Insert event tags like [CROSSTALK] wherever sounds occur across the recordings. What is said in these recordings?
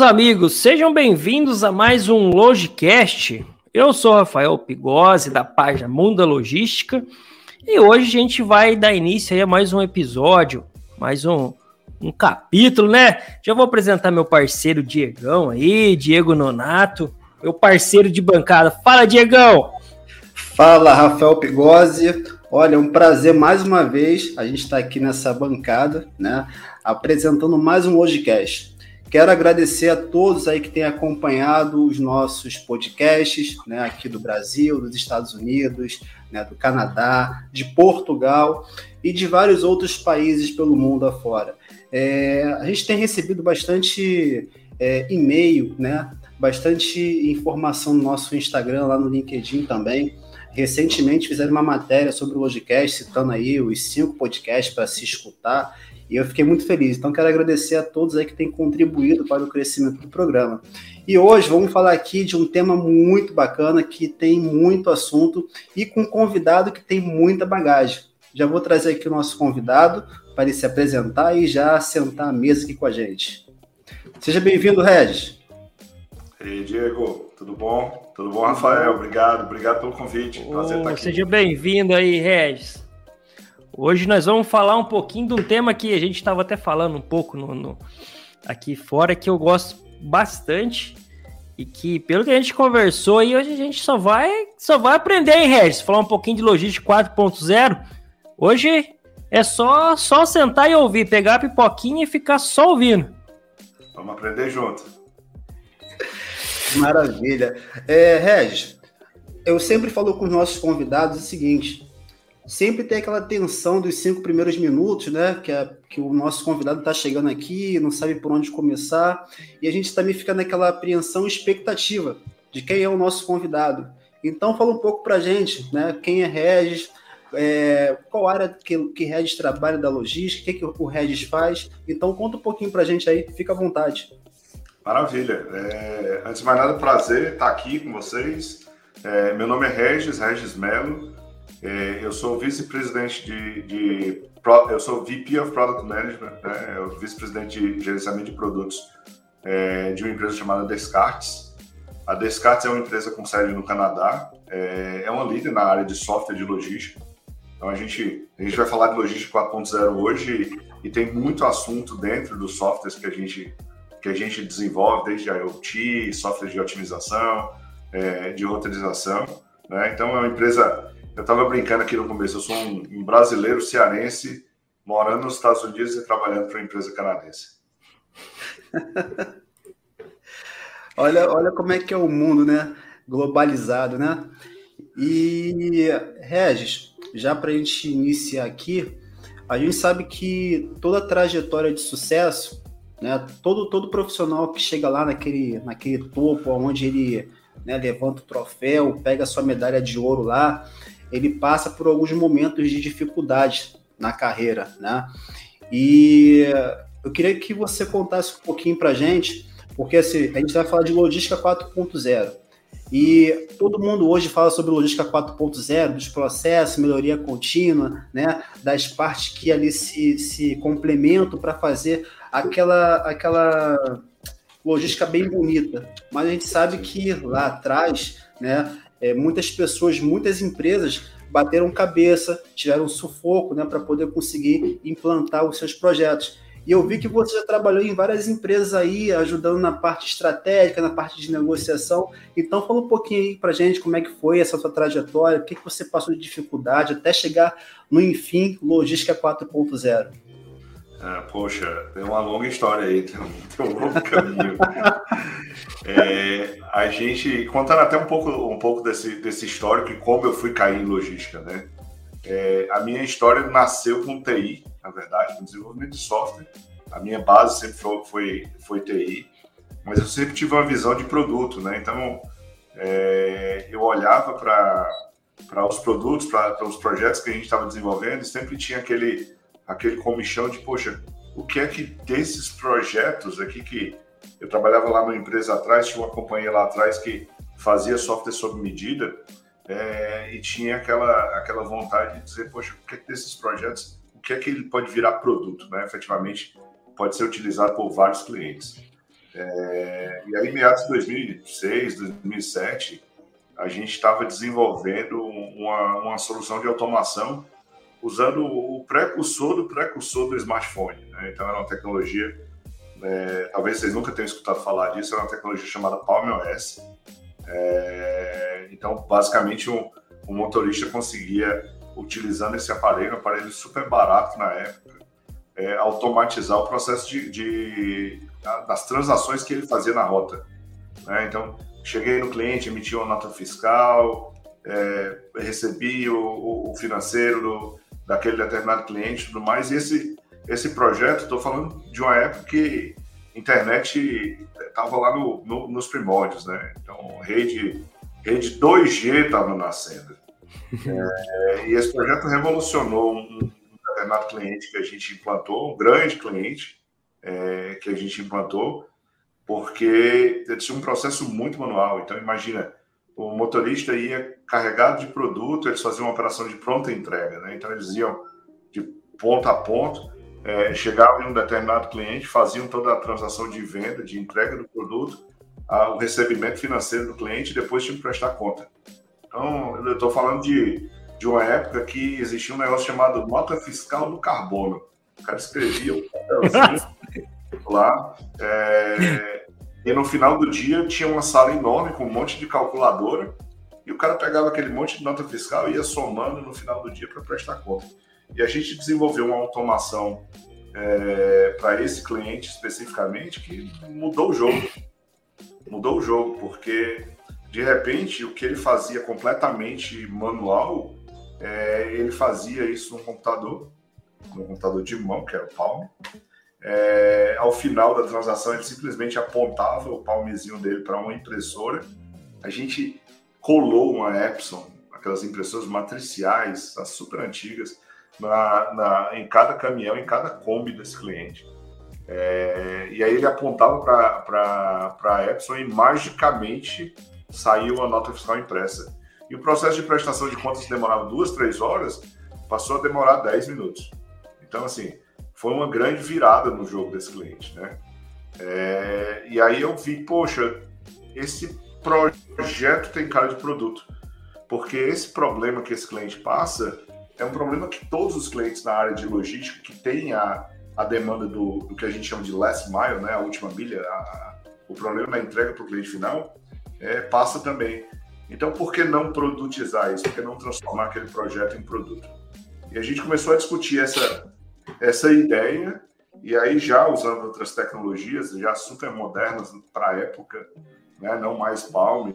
Meus amigos, sejam bem-vindos a mais um Logicast. Eu sou Rafael Pigose, da página Mundo Logística, e hoje a gente vai dar início a mais um episódio, mais um, um capítulo, né? Já vou apresentar meu parceiro Diegão aí, Diego Nonato, meu parceiro de bancada. Fala, Diegão! Fala, Rafael Pigose. Olha, é um prazer mais uma vez a gente estar tá aqui nessa bancada, né? Apresentando mais um Logicast. Quero agradecer a todos aí que têm acompanhado os nossos podcasts, né, aqui do Brasil, dos Estados Unidos, né, do Canadá, de Portugal e de vários outros países pelo mundo afora. É, a gente tem recebido bastante é, e-mail, né, bastante informação no nosso Instagram, lá no LinkedIn também. Recentemente fizeram uma matéria sobre o Logicast, citando aí os cinco podcasts para se escutar. E eu fiquei muito feliz. Então, quero agradecer a todos aí que têm contribuído para o crescimento do programa. E hoje vamos falar aqui de um tema muito bacana, que tem muito assunto e com um convidado que tem muita bagagem. Já vou trazer aqui o nosso convidado para ele se apresentar e já sentar à mesa aqui com a gente. Seja bem-vindo, Regis. E aí, Diego, tudo bom? Tudo bom, Rafael? Obrigado, obrigado pelo convite. Prazer oh, estar aqui. Seja bem-vindo aí, Regis. Hoje nós vamos falar um pouquinho de um tema que a gente estava até falando um pouco no, no, aqui fora, que eu gosto bastante e que, pelo que a gente conversou aí, hoje a gente só vai, só vai aprender, hein, Regis? Falar um pouquinho de logística 4.0. Hoje é só, só sentar e ouvir, pegar a pipoquinha e ficar só ouvindo. Vamos aprender junto. [LAUGHS] Maravilha. É, Regis, eu sempre falo com os nossos convidados o seguinte: sempre tem aquela tensão dos cinco primeiros minutos, né? Que, é, que o nosso convidado está chegando aqui, não sabe por onde começar, e a gente também fica naquela apreensão expectativa de quem é o nosso convidado. Então, fala um pouco para a gente, né? Quem é Regis, é, qual área que, que Regis trabalha da logística, o que, que o Regis faz. Então, conta um pouquinho para a gente aí, fica à vontade. Maravilha. É, antes de mais nada, prazer estar aqui com vocês. É, meu nome é Regis, Regis Melo. É, eu sou vice-presidente de, de, Eu sou VP of Product Management, né? eu vice-presidente de gerenciamento de produtos é, de uma empresa chamada Descartes. A Descartes é uma empresa com sede no Canadá, é, é uma líder na área de software de logística. Então a gente, a gente vai falar de logística 4.0 hoje e, e tem muito assunto dentro dos softwares que a gente, que a gente desenvolve, desde IoT, software de otimização, é, de roteirização. Né? Então é uma empresa eu estava brincando aqui no começo, eu sou um, brasileiro cearense morando nos Estados Unidos e trabalhando para uma empresa canadense. [LAUGHS] olha, olha como é que é o mundo, né? Globalizado, né? E, Regis, já para a gente iniciar aqui, a gente sabe que toda trajetória de sucesso, né? Todo, todo profissional que chega lá naquele, naquele topo, onde ele né, levanta o troféu, pega a sua medalha de ouro lá, ele passa por alguns momentos de dificuldade na carreira, né? E eu queria que você contasse um pouquinho para gente, porque assim, a gente vai falar de logística 4.0. E todo mundo hoje fala sobre logística 4.0, dos processos, melhoria contínua, né, das partes que ali se, se complementam para fazer aquela, aquela logística bem bonita. Mas a gente sabe que lá atrás, né, é, muitas pessoas, muitas empresas bateram cabeça, tiveram sufoco né, para poder conseguir implantar os seus projetos. E eu vi que você já trabalhou em várias empresas aí, ajudando na parte estratégica, na parte de negociação. Então, fala um pouquinho aí para gente como é que foi essa sua trajetória, o que, que você passou de dificuldade até chegar no, enfim, Logística 4.0. Ah, poxa, tem uma longa história aí, tem um, [LAUGHS] tem um longo caminho. é, a gente, contando até um pouco, um pouco desse, desse histórico e como eu fui cair em logística, né? É, a minha história nasceu com TI, na verdade, com desenvolvimento de software. A minha base sempre foi, foi, foi TI, mas eu sempre tive uma visão de produto, né? Então, é, eu olhava para os produtos, para os projetos que a gente estava desenvolvendo e sempre tinha aquele aquele comichão de, poxa, o que é que desses projetos aqui que eu trabalhava lá numa empresa atrás, tinha uma companhia lá atrás que fazia software sob medida é, e tinha aquela, aquela vontade de dizer, poxa, o que é que desses projetos, o que é que ele pode virar produto, né? Efetivamente, pode ser utilizado por vários clientes. É, e aí, meados de 2006, 2007, a gente estava desenvolvendo uma, uma solução de automação usando o precursor do precursor do smartphone. Né? Então, era uma tecnologia, é, talvez vocês nunca tenham escutado falar disso, era uma tecnologia chamada Palm OS. É, então, basicamente, um, um, motorista conseguia, utilizando esse aparelho, um aparelho super barato na época, é, automatizar o processo de, de, das transações que ele fazia na rota. Né? Então, cheguei no cliente, emiti uma nota fiscal, é, recebi o, o financeiro daquele determinado cliente e tudo mais. E esse, esse projeto, estou falando de uma época que internet estava lá no, no, nos primórdios, né? Então, rede, rede 2G estava nascendo. É, e esse projeto revolucionou um, determinado cliente que a gente implantou, um grande cliente é, que a gente implantou, porque tinha um processo muito manual. Então, imagina, o motorista ia carregado de produto, eles faziam uma operação de pronta entrega, né? Então, eles iam de ponto a ponto, é, chegavam em um determinado cliente, faziam toda a transação de venda, de entrega do produto, o recebimento financeiro do cliente, e depois tinham que prestar conta. Então, eu estou falando de de uma época que existia um negócio chamado nota fiscal do carbono. O cara escrevia o papelzinho lá, é, e no final do dia tinha uma sala enorme com um monte de calculadora, e o cara pegava aquele monte de nota fiscal e ia somando no final do dia para prestar conta. E a gente desenvolveu uma automação é, para esse cliente especificamente que mudou o jogo. Mudou o jogo, porque de repente o que ele fazia completamente manual é, ele fazia isso no computador, no computador de mão, que era o Palm. É, ao final da transação, ele simplesmente apontava o palmezinho dele para uma impressora. A gente colou uma Epson, aquelas impressoras matriciais, as super antigas, na, na, em cada caminhão, em cada Kombi desse cliente. É, e aí ele apontava para a Epson e magicamente saiu a nota fiscal impressa. E o processo de prestação de contas demorava duas, três horas, passou a demorar 10 minutos. Então, assim, foi uma grande virada no jogo desse cliente, né? É, e aí eu vi, poxa, esse projeto tem cara de produto. Porque esse problema que esse cliente passa é um problema que todos os clientes na área de logística que têm a, a demanda do, do que a gente chama de last mile, né, a última milha, a, o problema da entrega para o cliente final, é, passa também. Então, por que não produtizar isso? Por que não transformar aquele projeto em produto? E a gente começou a discutir essa, essa ideia, e aí já usando outras tecnologias, já super modernas para a época, né? não mais Palm,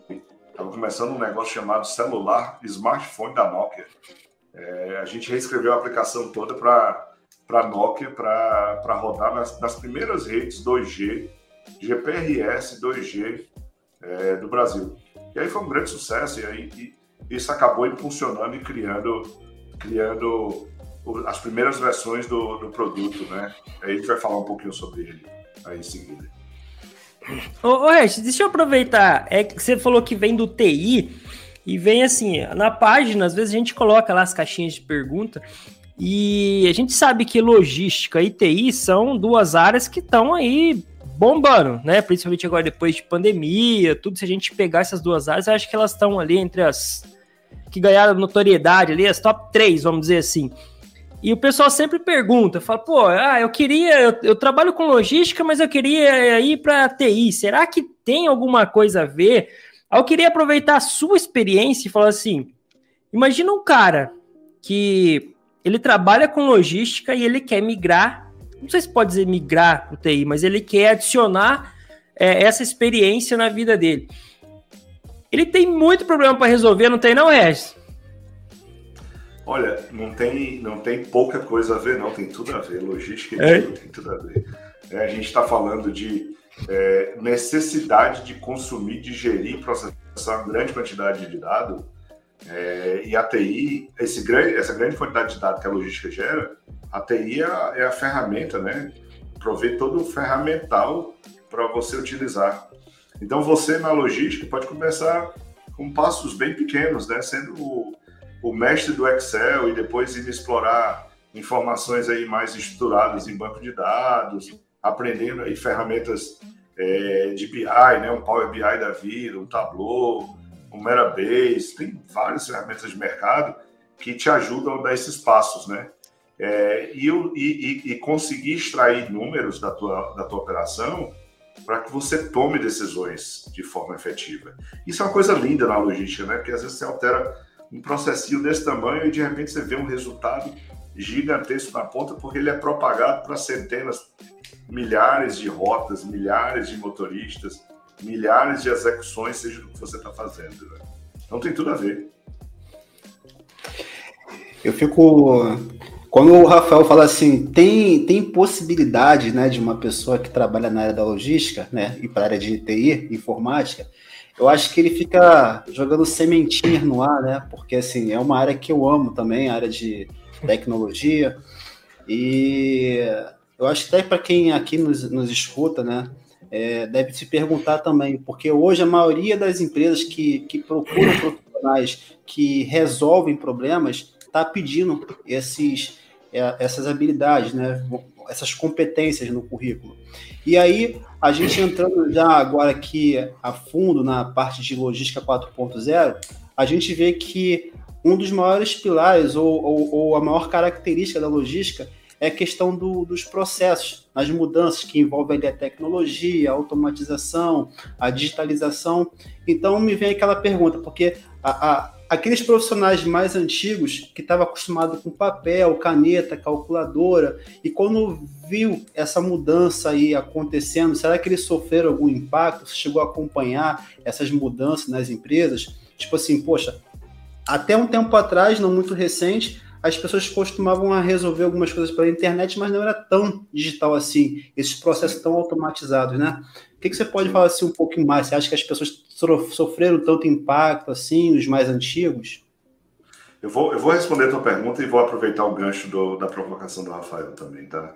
estava começando um negócio chamado celular smartphone da Nokia. É, a gente reescreveu a aplicação toda para a Nokia para rodar nas, nas primeiras redes 2G, GPRS 2G é, do Brasil. E aí foi um grande sucesso, e aí e isso acabou impulsionando e criando, criando as primeiras versões do, do produto, né? Aí a gente vai falar um pouquinho sobre ele aí em seguida. Ô, ô deixa eu aproveitar. É que você falou que vem do TI e vem assim, na página, às vezes a gente coloca lá as caixinhas de pergunta e a gente sabe que logística e TI são duas áreas que estão aí bombando, né? Principalmente agora depois de pandemia, tudo. Se a gente pegar essas duas áreas, eu acho que elas estão ali entre as que ganharam notoriedade ali, as top 3, vamos dizer assim. E o pessoal sempre pergunta, fala, pô, ah, eu queria, eu, eu trabalho com logística, mas eu queria ir para TI. Será que tem alguma coisa a ver? Eu queria aproveitar a sua experiência e falar assim: imagina um cara que ele trabalha com logística e ele quer migrar não sei se pode dizer migrar o TI, mas ele quer adicionar é, essa experiência na vida dele. Ele tem muito problema para resolver, não tem não, Regis? Olha, não tem, não tem pouca coisa a ver, não, tem tudo a ver. Logística é? tem tudo a ver. É, a gente está falando de é, necessidade de consumir, digerir, processar uma grande quantidade de dados. É, e a TI, esse grande, essa grande quantidade de dados que a logística gera, a TI é a, é a ferramenta, né? Prover todo o ferramental para você utilizar. Então, você na logística pode começar com passos bem pequenos, né? Sendo o, mestre do Excel e depois ir explorar informações aí mais estruturadas em banco de dados, aprendendo aí ferramentas é, de BI, né? Um Power BI da vida, um Tableau, um Metabase, tem várias ferramentas de mercado que te ajudam a dar esses passos, né? É, e, e, e, conseguir extrair números da tua, da tua operação para que você tome decisões de forma efetiva. Isso é uma coisa linda na logística, né? Porque às vezes você altera um processinho desse tamanho e de repente você vê um resultado gigantesco na ponta porque ele é propagado para centenas, milhares de rotas, milhares de motoristas, milhares de execuções, seja o que você está fazendo. Né? Então tem tudo a ver. Eu fico. Quando o Rafael fala assim, tem, tem possibilidade né, de uma pessoa que trabalha na área da logística né, e para a área de TI, informática, eu acho que ele fica jogando sementinhas no ar, né? Porque assim, é uma área que eu amo também, a área de tecnologia. E eu acho que até para quem aqui nos, nos escuta, né? É, deve se perguntar também, porque hoje a maioria das empresas que, que procuram [CLEARS THROAT] profissionais que resolvem problemas está pedindo esses, é, essas habilidades, né? essas competências no currículo. E aí, a gente entrando já agora aqui a fundo na parte de logística 4.0, a gente vê que um dos maiores pilares ou, ou, ou, a maior característica da logística é a questão do, dos processos, as mudanças que envolvem a tecnologia, a automatização, a digitalização. Então me vem aquela pergunta, porque a, a, aqueles profissionais mais antigos que estavam acostumados com papel, caneta, calculadora, e quando viu essa mudança aí acontecendo, será que eles sofreram algum impacto? Você chegou a acompanhar essas mudanças nas empresas? Tipo assim, poxa, até um tempo atrás, não muito recente, as pessoas costumavam a resolver algumas coisas pela internet, mas não era tão digital assim, esses processos tão automatizados, né? O que, que você pode falar assim um pouquinho mais? Você acha que as pessoas sofreram tanto impacto assim, os mais antigos? Eu vou, eu vou responder a tua pergunta e vou aproveitar o gancho do, da provocação do Rafael também, tá?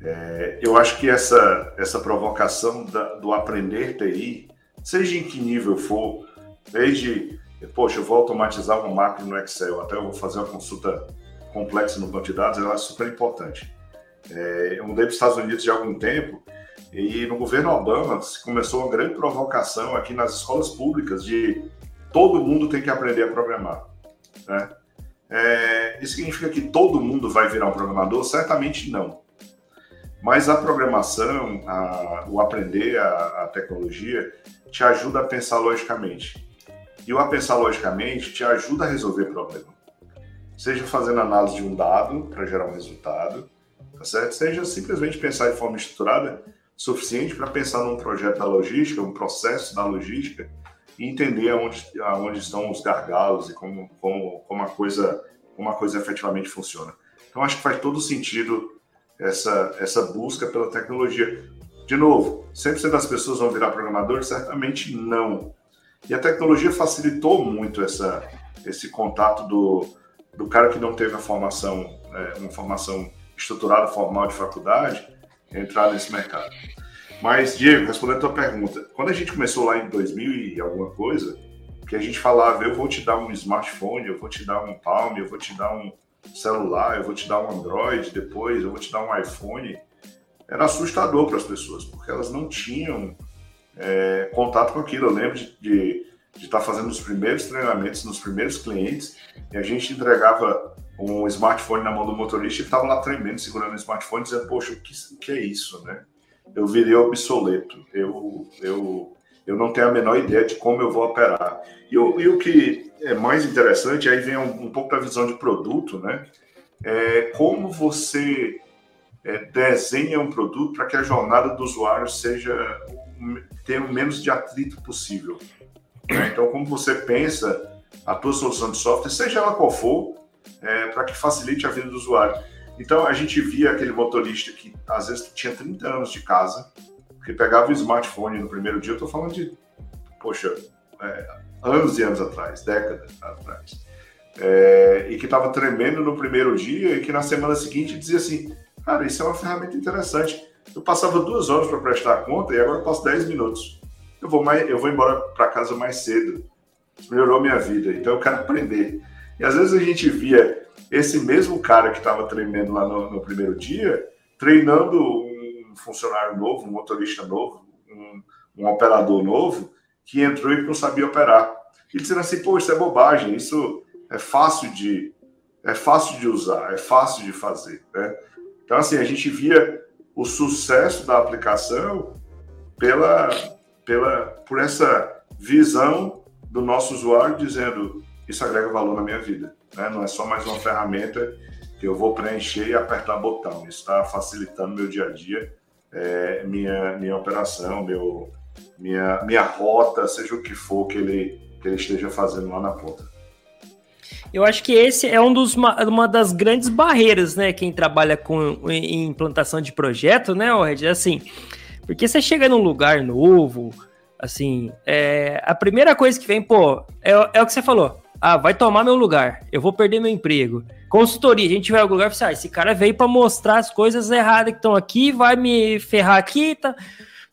É, eu acho que essa, essa provocação da, do aprender TI, seja em que nível for, desde poxa, eu vou automatizar uma macro no Excel, até eu vou fazer uma consulta complexa no banco de dados, ela é super importante. É, eu mudei para os Estados Unidos já há algum tempo e no governo Obama começou uma grande provocação aqui nas escolas públicas de todo mundo tem que aprender a programar. Né? É, isso significa que todo mundo vai virar um programador? Certamente não. Mas a programação, a, o aprender a, a tecnologia, te ajuda a pensar logicamente. E o a pensar logicamente te ajuda a resolver problema. Seja fazendo análise de um dado para gerar um resultado, tá certo? Seja simplesmente pensar de forma estruturada suficiente para pensar num projeto da logística, um processo da logística e entender aonde, aonde estão os gargalos e como, como, como, a coisa, como a coisa efetivamente funciona. Então, acho que faz todo sentido essa, essa busca pela tecnologia. De novo, 100% das pessoas vão virar programadores? Certamente não. E a tecnologia facilitou muito essa, esse contato do, do cara que não teve a formação, é, uma formação estruturada, formal de faculdade, entrar nesse mercado. Mas, Diego, respondendo a tua pergunta, quando a gente começou lá em 2000 e alguma coisa, que a gente falava, eu vou te dar um smartphone, eu vou te dar um Palm, eu vou te dar um celular, eu vou te dar um Android depois, eu vou te dar um iPhone, era assustador para as pessoas, porque elas não tinham é, contato com aquilo. Eu lembro de, estar tá fazendo os primeiros treinamentos nos primeiros clientes e a gente entregava um smartphone na mão do motorista e estava lá tremendo, segurando o smartphone, dizendo: Poxa, o que, que é isso, né? Eu virei obsoleto, eu, eu, eu não tenho a menor ideia de como eu vou operar. E, eu, e o que é mais interessante, aí vem um, um pouco da visão de produto, né? É como você é, desenha um produto para que a jornada do usuário seja ter o menos de atrito possível. Então, como você pensa a tua solução de software, seja ela qual for, é, para que facilite a vida do usuário. Então, a gente via aquele motorista que às vezes tinha 30 anos de casa, que pegava o smartphone no primeiro dia, eu estou falando de, poxa, é, anos e anos atrás, décadas atrás, é, e que estava tremendo no primeiro dia e que na semana seguinte dizia assim, cara, isso é uma ferramenta interessante, eu passava duas horas para prestar conta e agora eu passo 10 minutos. Eu vou, mais, eu vou embora para casa mais cedo. Melhorou minha vida, então eu quero aprender. E às vezes a gente via esse mesmo cara que estava treinando lá no, no, primeiro dia, treinando um funcionário novo, um motorista novo, um, um operador novo que entrou e não sabia operar. E dizendo assim, pô, isso é bobagem, isso é fácil de é fácil de usar, é fácil de fazer. Né? Então, assim, a gente via o sucesso da aplicação pela, pela, por essa visão do nosso usuário dizendo isso agrega valor na minha vida. Né? Não é só mais uma ferramenta que eu vou preencher e apertar botão. Isso está facilitando meu dia a dia, é, minha, minha operação, meu, minha, minha rota, seja o que for que ele, que ele esteja fazendo lá na ponta. Eu acho que esse é um dos, uma, uma das grandes barreiras, né? Quem trabalha com em implantação de projeto, né, Red? Assim, porque você chega num lugar novo, assim, é, a primeira coisa que vem, pô, é, é o que você falou. Ah, vai tomar meu lugar, eu vou perder meu emprego. Consultoria, a gente vai ao lugar e fala, ah, esse cara veio para mostrar as coisas erradas que estão aqui, vai me ferrar aqui, tá?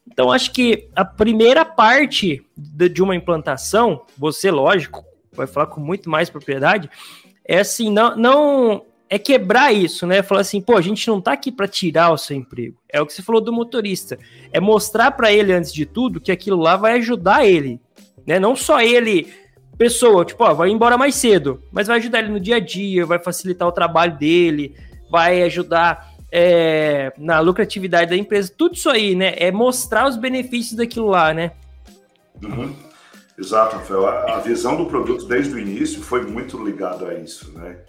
Então, acho que a primeira parte de uma implantação, você, lógico, vai falar com muito mais propriedade, é assim, não, não é quebrar isso, né? Falar assim, pô, a gente não tá aqui para tirar o seu emprego. É o que você falou do motorista. É mostrar para ele, antes de tudo, que aquilo lá vai ajudar ele, né? Não só ele, pessoa, tipo, ó, vai embora mais cedo, mas vai ajudar ele no dia a dia, vai facilitar o trabalho dele, vai ajudar é, na lucratividade da empresa, tudo isso aí, né? É mostrar os benefícios daquilo lá, né? Uhum. Exato, Rafael. A, visão do produto desde o início foi muito ligado a isso, né?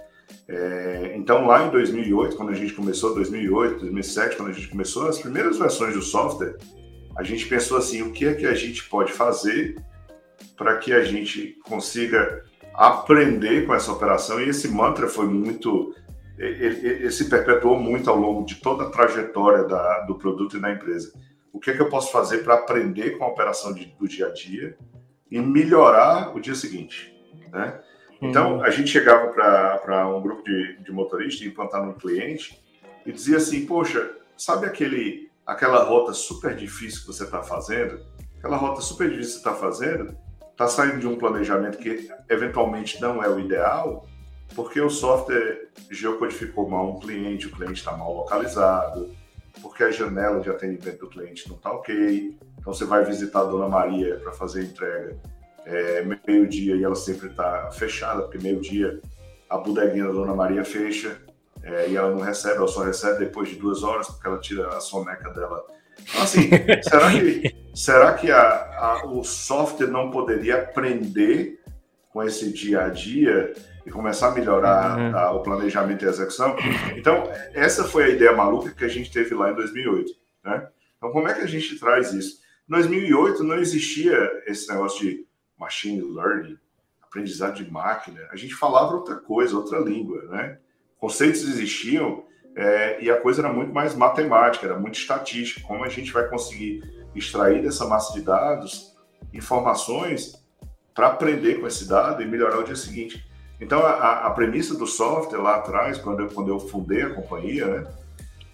É, então, lá em 2008, quando a gente começou, 2008, 2007, quando a gente começou as primeiras versões do software, a gente pensou assim: o que é que a gente pode fazer para que a gente consiga aprender com essa operação? E esse mantra foi muito ele, ele, se perpetuou muito ao longo de toda a trajetória da, do produto e da empresa. O que é que eu posso fazer para aprender com a operação de, do dia a dia e melhorar o dia seguinte, né? Então, a gente chegava para um grupo de, de motoristas implantar no cliente e dizia assim, poxa, sabe aquele, aquela rota super difícil que você está fazendo? Aquela rota super difícil que você está fazendo, está saindo de um planejamento que eventualmente não é o ideal, porque o software geocodificou mal um cliente, o cliente está mal localizado, porque a janela de atendimento do cliente não está ok. Então você vai visitar a Dona Maria para fazer a entrega é, meio-dia e ela sempre está fechada, porque meio-dia a bodeguinha da Dona Maria fecha é, e ela não recebe, ela só recebe depois de duas horas, porque ela tira a soneca dela. Então, assim, [LAUGHS] será que, será que a, a, o software não poderia aprender com esse dia a dia e começar a melhorar uhum. a, o planejamento e a execução. Então, essa foi a ideia maluca que a gente teve lá em 2008. Né? Então, como é que a gente traz isso? Em 2008 não existia esse negócio de machine learning, aprendizado de máquina. A gente falava outra coisa, outra língua. Né? Conceitos existiam é, e a coisa era muito mais matemática, era muito estatística. Como a gente vai conseguir extrair dessa massa de dados informações para aprender com esse dado e melhorar o dia seguinte. Então, a, a, premissa do software lá atrás, quando eu, quando eu fundei a companhia, né,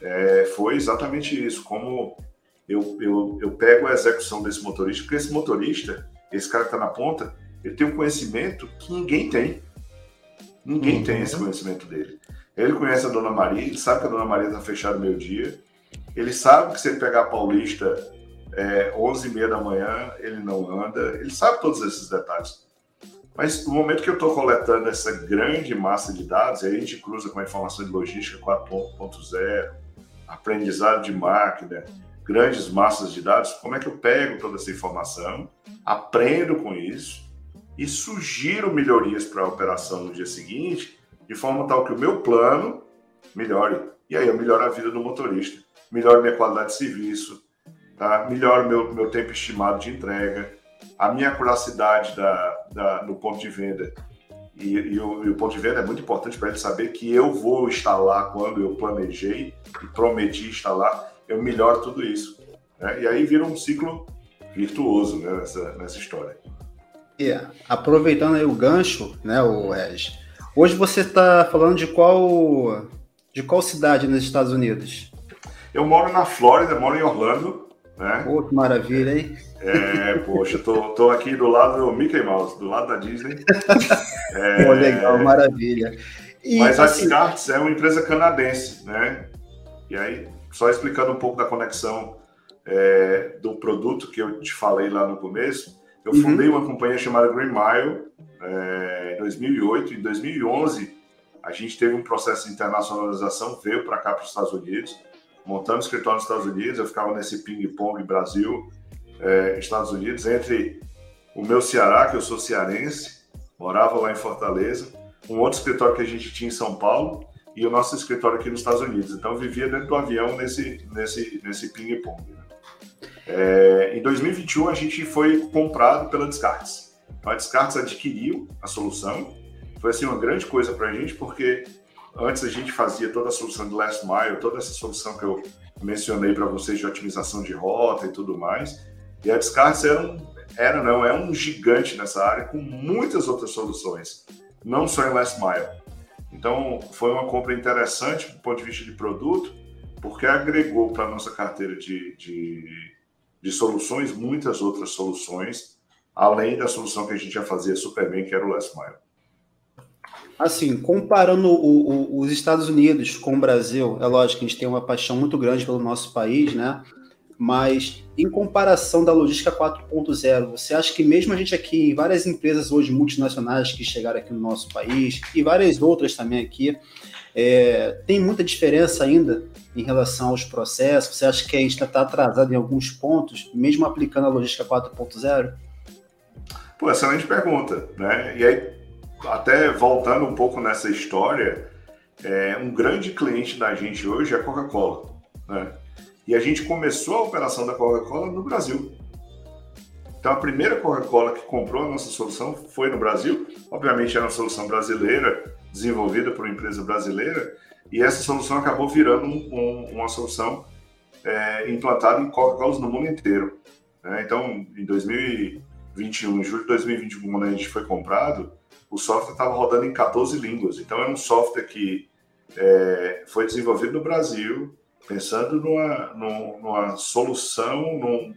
é, foi exatamente isso: como eu, eu, eu pego a execução desse motorista, porque esse motorista, esse cara que está na ponta, ele tem um conhecimento que ninguém tem. Ninguém uhum. tem esse conhecimento dele. Ele conhece a Dona Maria, ele sabe que a Dona Maria está fechada meio-dia, ele sabe que se ele pegar a Paulista é, 11 e meia da manhã, ele não anda, ele sabe todos esses detalhes. Mas no momento que eu estou coletando essa grande massa de dados, aí a gente cruza com a informação de logística 4.0, aprendizado de máquina, grandes massas de dados, como é que eu pego toda essa informação, aprendo com isso e sugiro melhorias para a operação no dia seguinte, de forma tal que o meu plano melhore. E aí eu melhoro a vida do motorista, melhoro minha qualidade de serviço, tá? melhoro meu, meu tempo estimado de entrega, a minha curiosidade da, da, no ponto de venda. E, e, o, e, o, ponto de venda é muito importante para ele saber que eu vou instalar quando eu planejei e prometi instalar, eu melhoro tudo isso. Né? E aí vira um ciclo virtuoso né, nessa, nessa história. Yeah. Aproveitando aí o gancho, né, o Regis, hoje você está falando de qual de qual cidade nos Estados Unidos? Eu moro na Flórida, moro em Orlando, né? Pô, que maravilha, hein? É, poxa, tô, tô aqui do lado do Mickey Mouse, do lado da Disney. [LAUGHS] É, Pô, legal, maravilha. E, mas assim, a Descartes é uma empresa canadense, né? E aí, só explicando um pouco da conexão é, do produto que eu te falei lá no começo, eu uhum. fundei uma companhia chamada Green Mile é, em 2008. Em 2011, a gente teve um processo de internacionalização, veio para cá, para os Estados Unidos, montamos escritório nos Estados Unidos. Eu ficava nesse ping-pong Brasil, é, Estados Unidos, entre o meu Ceará, que eu sou cearense, morava lá em Fortaleza, um outro escritório que a gente tinha em São Paulo e o nosso escritório aqui nos Estados Unidos. Então, vivia dentro do avião nesse, nesse, nesse ping-pong. Né? É, em 2021, a gente foi comprado pela Descartes. Então, a Descartes adquiriu a solução. Foi assim, uma grande coisa para a gente, porque antes a gente fazia toda a solução de last mile, toda essa solução que eu mencionei para vocês de otimização de rota e tudo mais. E a Descartes era um, era não, é um gigante nessa área com muitas outras soluções, não só em last mile. Então, foi uma compra interessante do ponto de vista de produto, porque agregou para a nossa carteira de, de, de, soluções muitas outras soluções, além da solução que a gente já fazia super bem, que era o Last Mile. Assim, comparando o, o, os Estados Unidos com o Brasil, é lógico que a gente tem uma paixão muito grande pelo nosso país, né? Mas em comparação da logística 4.0, você acha que mesmo a gente aqui, em várias empresas hoje multinacionais que chegaram aqui no nosso país, e várias outras também aqui, é, tem muita diferença ainda em relação aos processos? Você acha que a gente está atrasado em alguns pontos, mesmo aplicando a logística 4.0? Pô, excelente pergunta, né? E aí, até voltando um pouco nessa história, é, um grande cliente da gente hoje é a Coca-Cola, né? E a gente começou a operação da Coca-Cola no Brasil. Então, a primeira Coca-Cola que comprou a nossa solução foi no Brasil. Obviamente, era uma solução brasileira, desenvolvida por uma empresa brasileira, e essa solução acabou virando um, um, uma solução é, implantada em Coca-Cola no mundo inteiro. Né? Então, em 2021, em julho de 2021, quando a gente foi comprado, o software estava rodando em 14 línguas. Então, é um software que é, foi desenvolvido no Brasil, pensando numa, numa solução, num,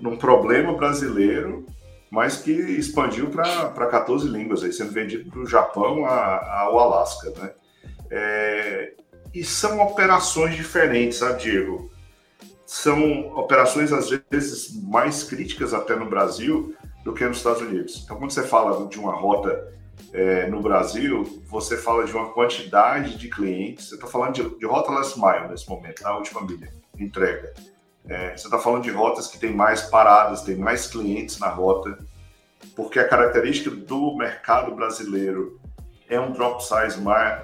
num problema brasileiro, mas que expandiu para 14 línguas, aí, sendo vendido do Japão ao Alasca. Né? É, e são operações diferentes, sabe, Diego? São operações, às vezes, mais críticas até no Brasil do que nos Estados Unidos. Então, quando você fala de uma rota é, no Brasil, você fala de uma quantidade de clientes. Você está falando de, de rota last mile nesse momento, na última milha, entrega. É, você está falando de rotas que tem mais paradas, tem mais clientes na rota, porque a característica do mercado brasileiro é um drop size mais,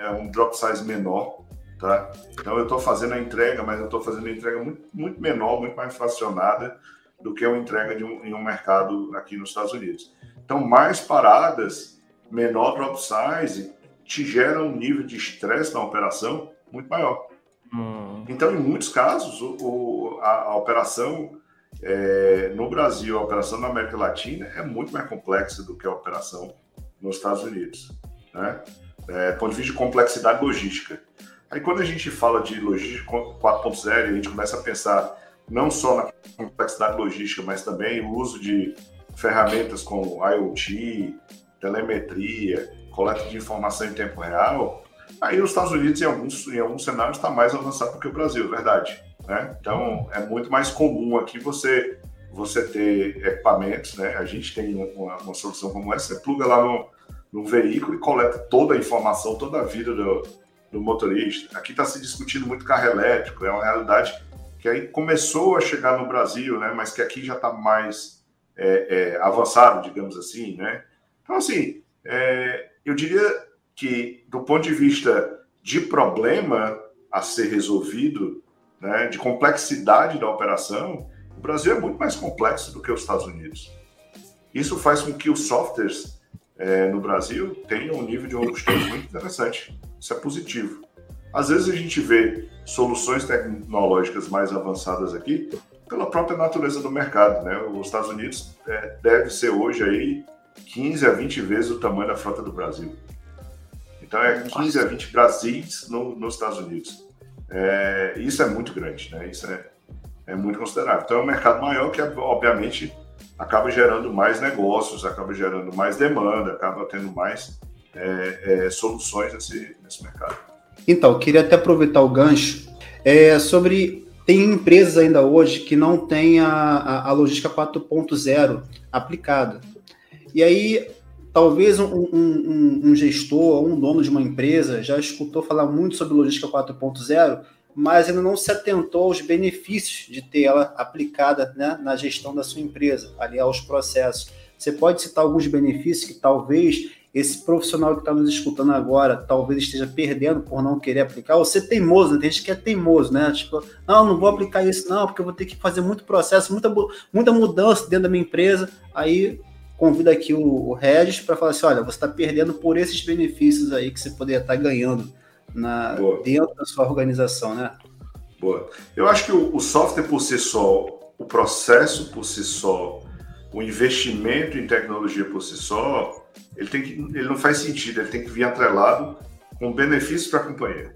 é um drop size menor, tá? Então eu estou fazendo a entrega, mas eu estou fazendo a entrega muito, muito menor, muito mais fracionada do que uma entrega de um, em um mercado aqui nos Estados Unidos. Então, mais paradas, menor drop size, te gera um nível de estresse na operação muito maior. Hum. Então, em muitos casos, o, o, a, a, operação é, no Brasil, a operação na América Latina é muito mais complexa do que a operação nos Estados Unidos, né? É, ponto de vista de complexidade logística. Aí, quando a gente fala de logística 4.0, a gente começa a pensar não só na complexidade logística, mas também o uso de ferramentas como IoT, telemetria, coleta de informação em tempo real, aí os Estados Unidos, em alguns, em alguns cenários, está mais avançado do que o Brasil, verdade. Né? Então, é muito mais comum aqui você você ter equipamentos, né? A gente tem uma, uma solução como essa, você pluga lá no, no, veículo e coleta toda a informação, toda a vida do, do motorista. Aqui está se discutindo muito carro elétrico, é uma realidade que aí começou a chegar no Brasil, né? Mas que aqui já está mais é, é, avançado, digamos assim, né? Então, assim, é, eu diria que, do ponto de vista de problema a ser resolvido, né, de complexidade da operação, o Brasil é muito mais complexo do que os Estados Unidos. Isso faz com que os softwares é, no Brasil tenham um nível de robustez muito interessante. Isso é positivo. Às vezes a gente vê soluções tecnológicas mais avançadas aqui pela própria natureza do mercado, né? Os Estados Unidos é, deve ser hoje aí 15 a 20 vezes o tamanho da frota do Brasil. Então é 15 a 20 Brasis no, nos Estados Unidos. É, isso é muito grande, né? Isso é, é muito considerável. Então é um mercado maior que, obviamente, acaba gerando mais negócios, acaba gerando mais demanda, acaba tendo mais é, é, soluções nesse, nesse mercado. Então, queria até aproveitar o gancho é, sobre tem empresas ainda hoje que não têm a, a, a logística 4.0 aplicada. E aí, talvez um, um, um, gestor, um dono de uma empresa já escutou falar muito sobre logística 4.0, mas ainda não se atentou aos benefícios de ter ela aplicada né, na gestão da sua empresa, ali aos processos. Você pode citar alguns benefícios que talvez esse profissional que está nos escutando agora talvez esteja perdendo por não querer aplicar, ou ser teimoso, né? tem gente que é teimoso, né? Tipo, não, não vou aplicar isso, não, porque eu vou ter que fazer muito processo, muita, muita mudança dentro da minha empresa. Aí convido aqui o, o Regis para falar assim: olha, você está perdendo por esses benefícios aí que você poderia estar tá ganhando na, dentro da sua organização, né? Boa. Eu acho que o, o software por si só, o processo por si só, o investimento em tecnologia por si só, ele, tem que, ele não faz sentido, ele tem que vir atrelado com benefícios para a companhia.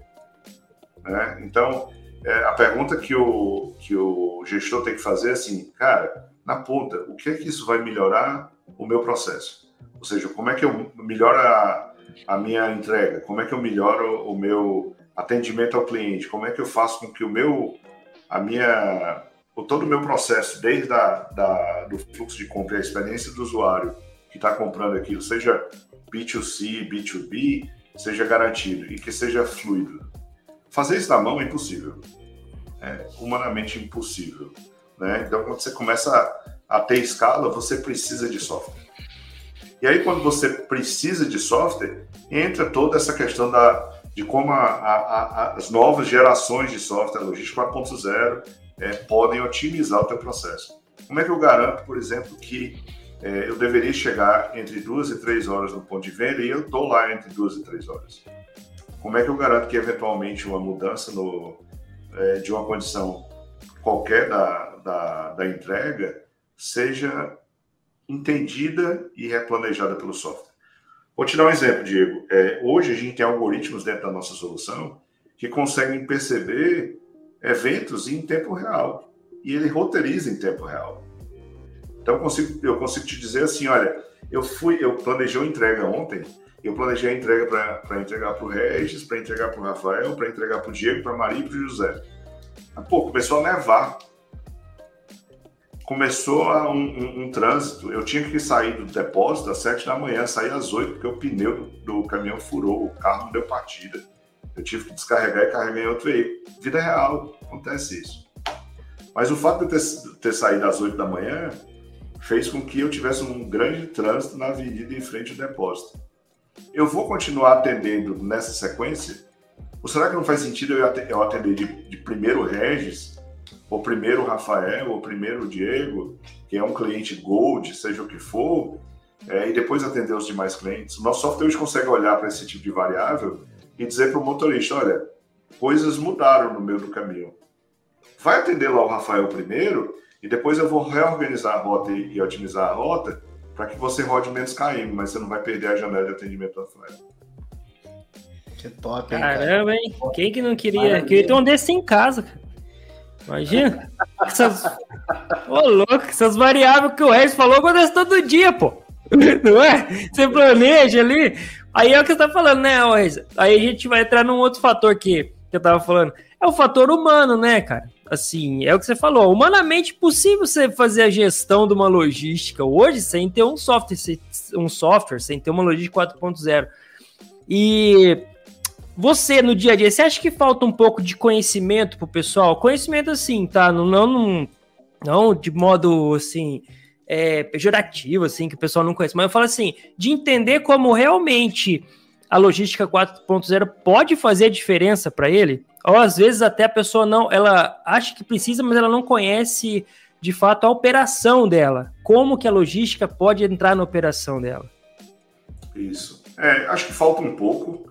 Né? Então, é, a pergunta que o, que o gestor tem que fazer é assim, cara, na ponta, o que é que isso vai melhorar o meu processo? Ou seja, como é que eu melhoro a, a minha entrega? Como é que eu melhoro o meu atendimento ao cliente? Como é que eu faço com que o meu, a minha, todo o meu processo, desde a, da, do fluxo de compra e a experiência do usuário que está comprando aquilo, seja B2C, B2B, seja garantido e que seja fluido. Fazer isso na mão é impossível. É humanamente impossível. Né? Então, quando você começa a, a ter escala, você precisa de software. E aí, quando você precisa de software, entra toda essa questão da, de como a, a, as novas gerações de software, logística 4.0, é, podem otimizar o teu processo. Como é que eu garanto, por exemplo, que é, eu deveria chegar entre duas e três horas no ponto de venda e eu estou lá entre duas e três horas? Como é que eu garanto que, eventualmente, uma mudança no, é, de uma condição qualquer da, da, da entrega seja entendida e replanejada pelo software. Vou te dar um exemplo, Diego. É, hoje a gente tem algoritmos dentro da nossa solução que conseguem perceber eventos em tempo real e ele roteiriza em tempo real. Então eu consigo, eu consigo te dizer assim, olha, eu fui, eu planejei uma entrega ontem, eu planejei a entrega para entregar para o Regis, para entregar para o Rafael, para entregar para o Diego, para a Maria e para o José. Pô, começou a nevar começou um, um, um, trânsito. Eu tinha que sair do depósito às 7 da manhã, sair às 8, porque o pneu do, do caminhão furou, o carro não deu partida. Eu tive que descarregar e carregar em outro veículo. Vida real, acontece isso. Mas o fato de eu ter, ter saído às 8 da manhã fez com que eu tivesse um grande trânsito na avenida em frente ao depósito. Eu vou continuar atendendo nessa sequência? Ou será que não faz sentido eu atender de, de primeiro Regis o primeiro Rafael, o primeiro Diego, que é um cliente Gold, seja o que for, é, e depois atender os demais clientes. O nosso software hoje consegue olhar para esse tipo de variável e dizer para o motorista: olha, coisas mudaram no meio do caminho. Vai atender lá o Rafael primeiro e depois eu vou reorganizar a rota e, e otimizar a rota para que você rode menos KM, mas você não vai perder a janela de atendimento do Rafael. Que top, hein, Caramba, cara? hein? Quem que não queria? Maravilha. Queria ter um desse em casa, cara. Imagina. Essas... Ô, louco, essas variáveis que o Regis falou acontece todo dia, pô. Não é? Você planeja ali. Aí é o que você tá falando, né, Regis? Aí a gente vai entrar num outro fator que, que eu tava falando. É o fator humano, né, cara? Assim, é o que você falou. Humanamente possível você fazer a gestão de uma logística hoje sem ter um software, um software, sem ter uma logística 4.0. E você, no dia a dia, você acha que falta um pouco de conhecimento pro pessoal? Conhecimento assim, tá? Não, não, não de modo assim. É, pejorativo, assim, que o pessoal não conhece, mas eu falo assim, de entender como realmente a logística 4.0 pode fazer diferença para ele, ou às vezes até a pessoa não, ela acha que precisa, mas ela não conhece de fato a operação dela, como que a logística pode entrar na operação dela. Isso. É, acho que falta um pouco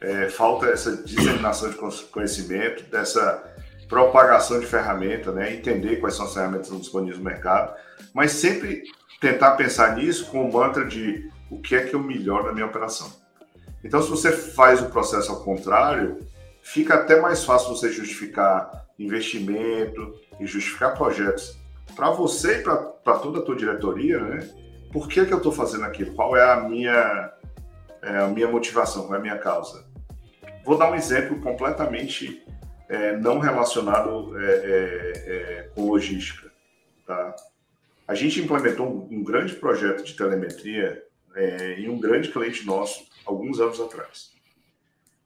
é, falta essa disseminação de conhecimento, dessa propagação de ferramenta, né? entender quais são as ferramentas disponíveis no mercado, mas sempre tentar pensar nisso com o mantra de o que é que eu melhoro na minha operação. Então, se você faz o processo ao contrário, fica até mais fácil você justificar investimento e justificar projetos para você e para toda a tua diretoria, né? Por que, que eu estou fazendo aquilo? Qual é a minha, é, a minha motivação? Qual é a minha causa? Vou dar um exemplo completamente é, não relacionado é, é, é, com logística. Tá? A gente implementou um, um grande projeto de telemetria é, em um grande cliente nosso alguns anos atrás.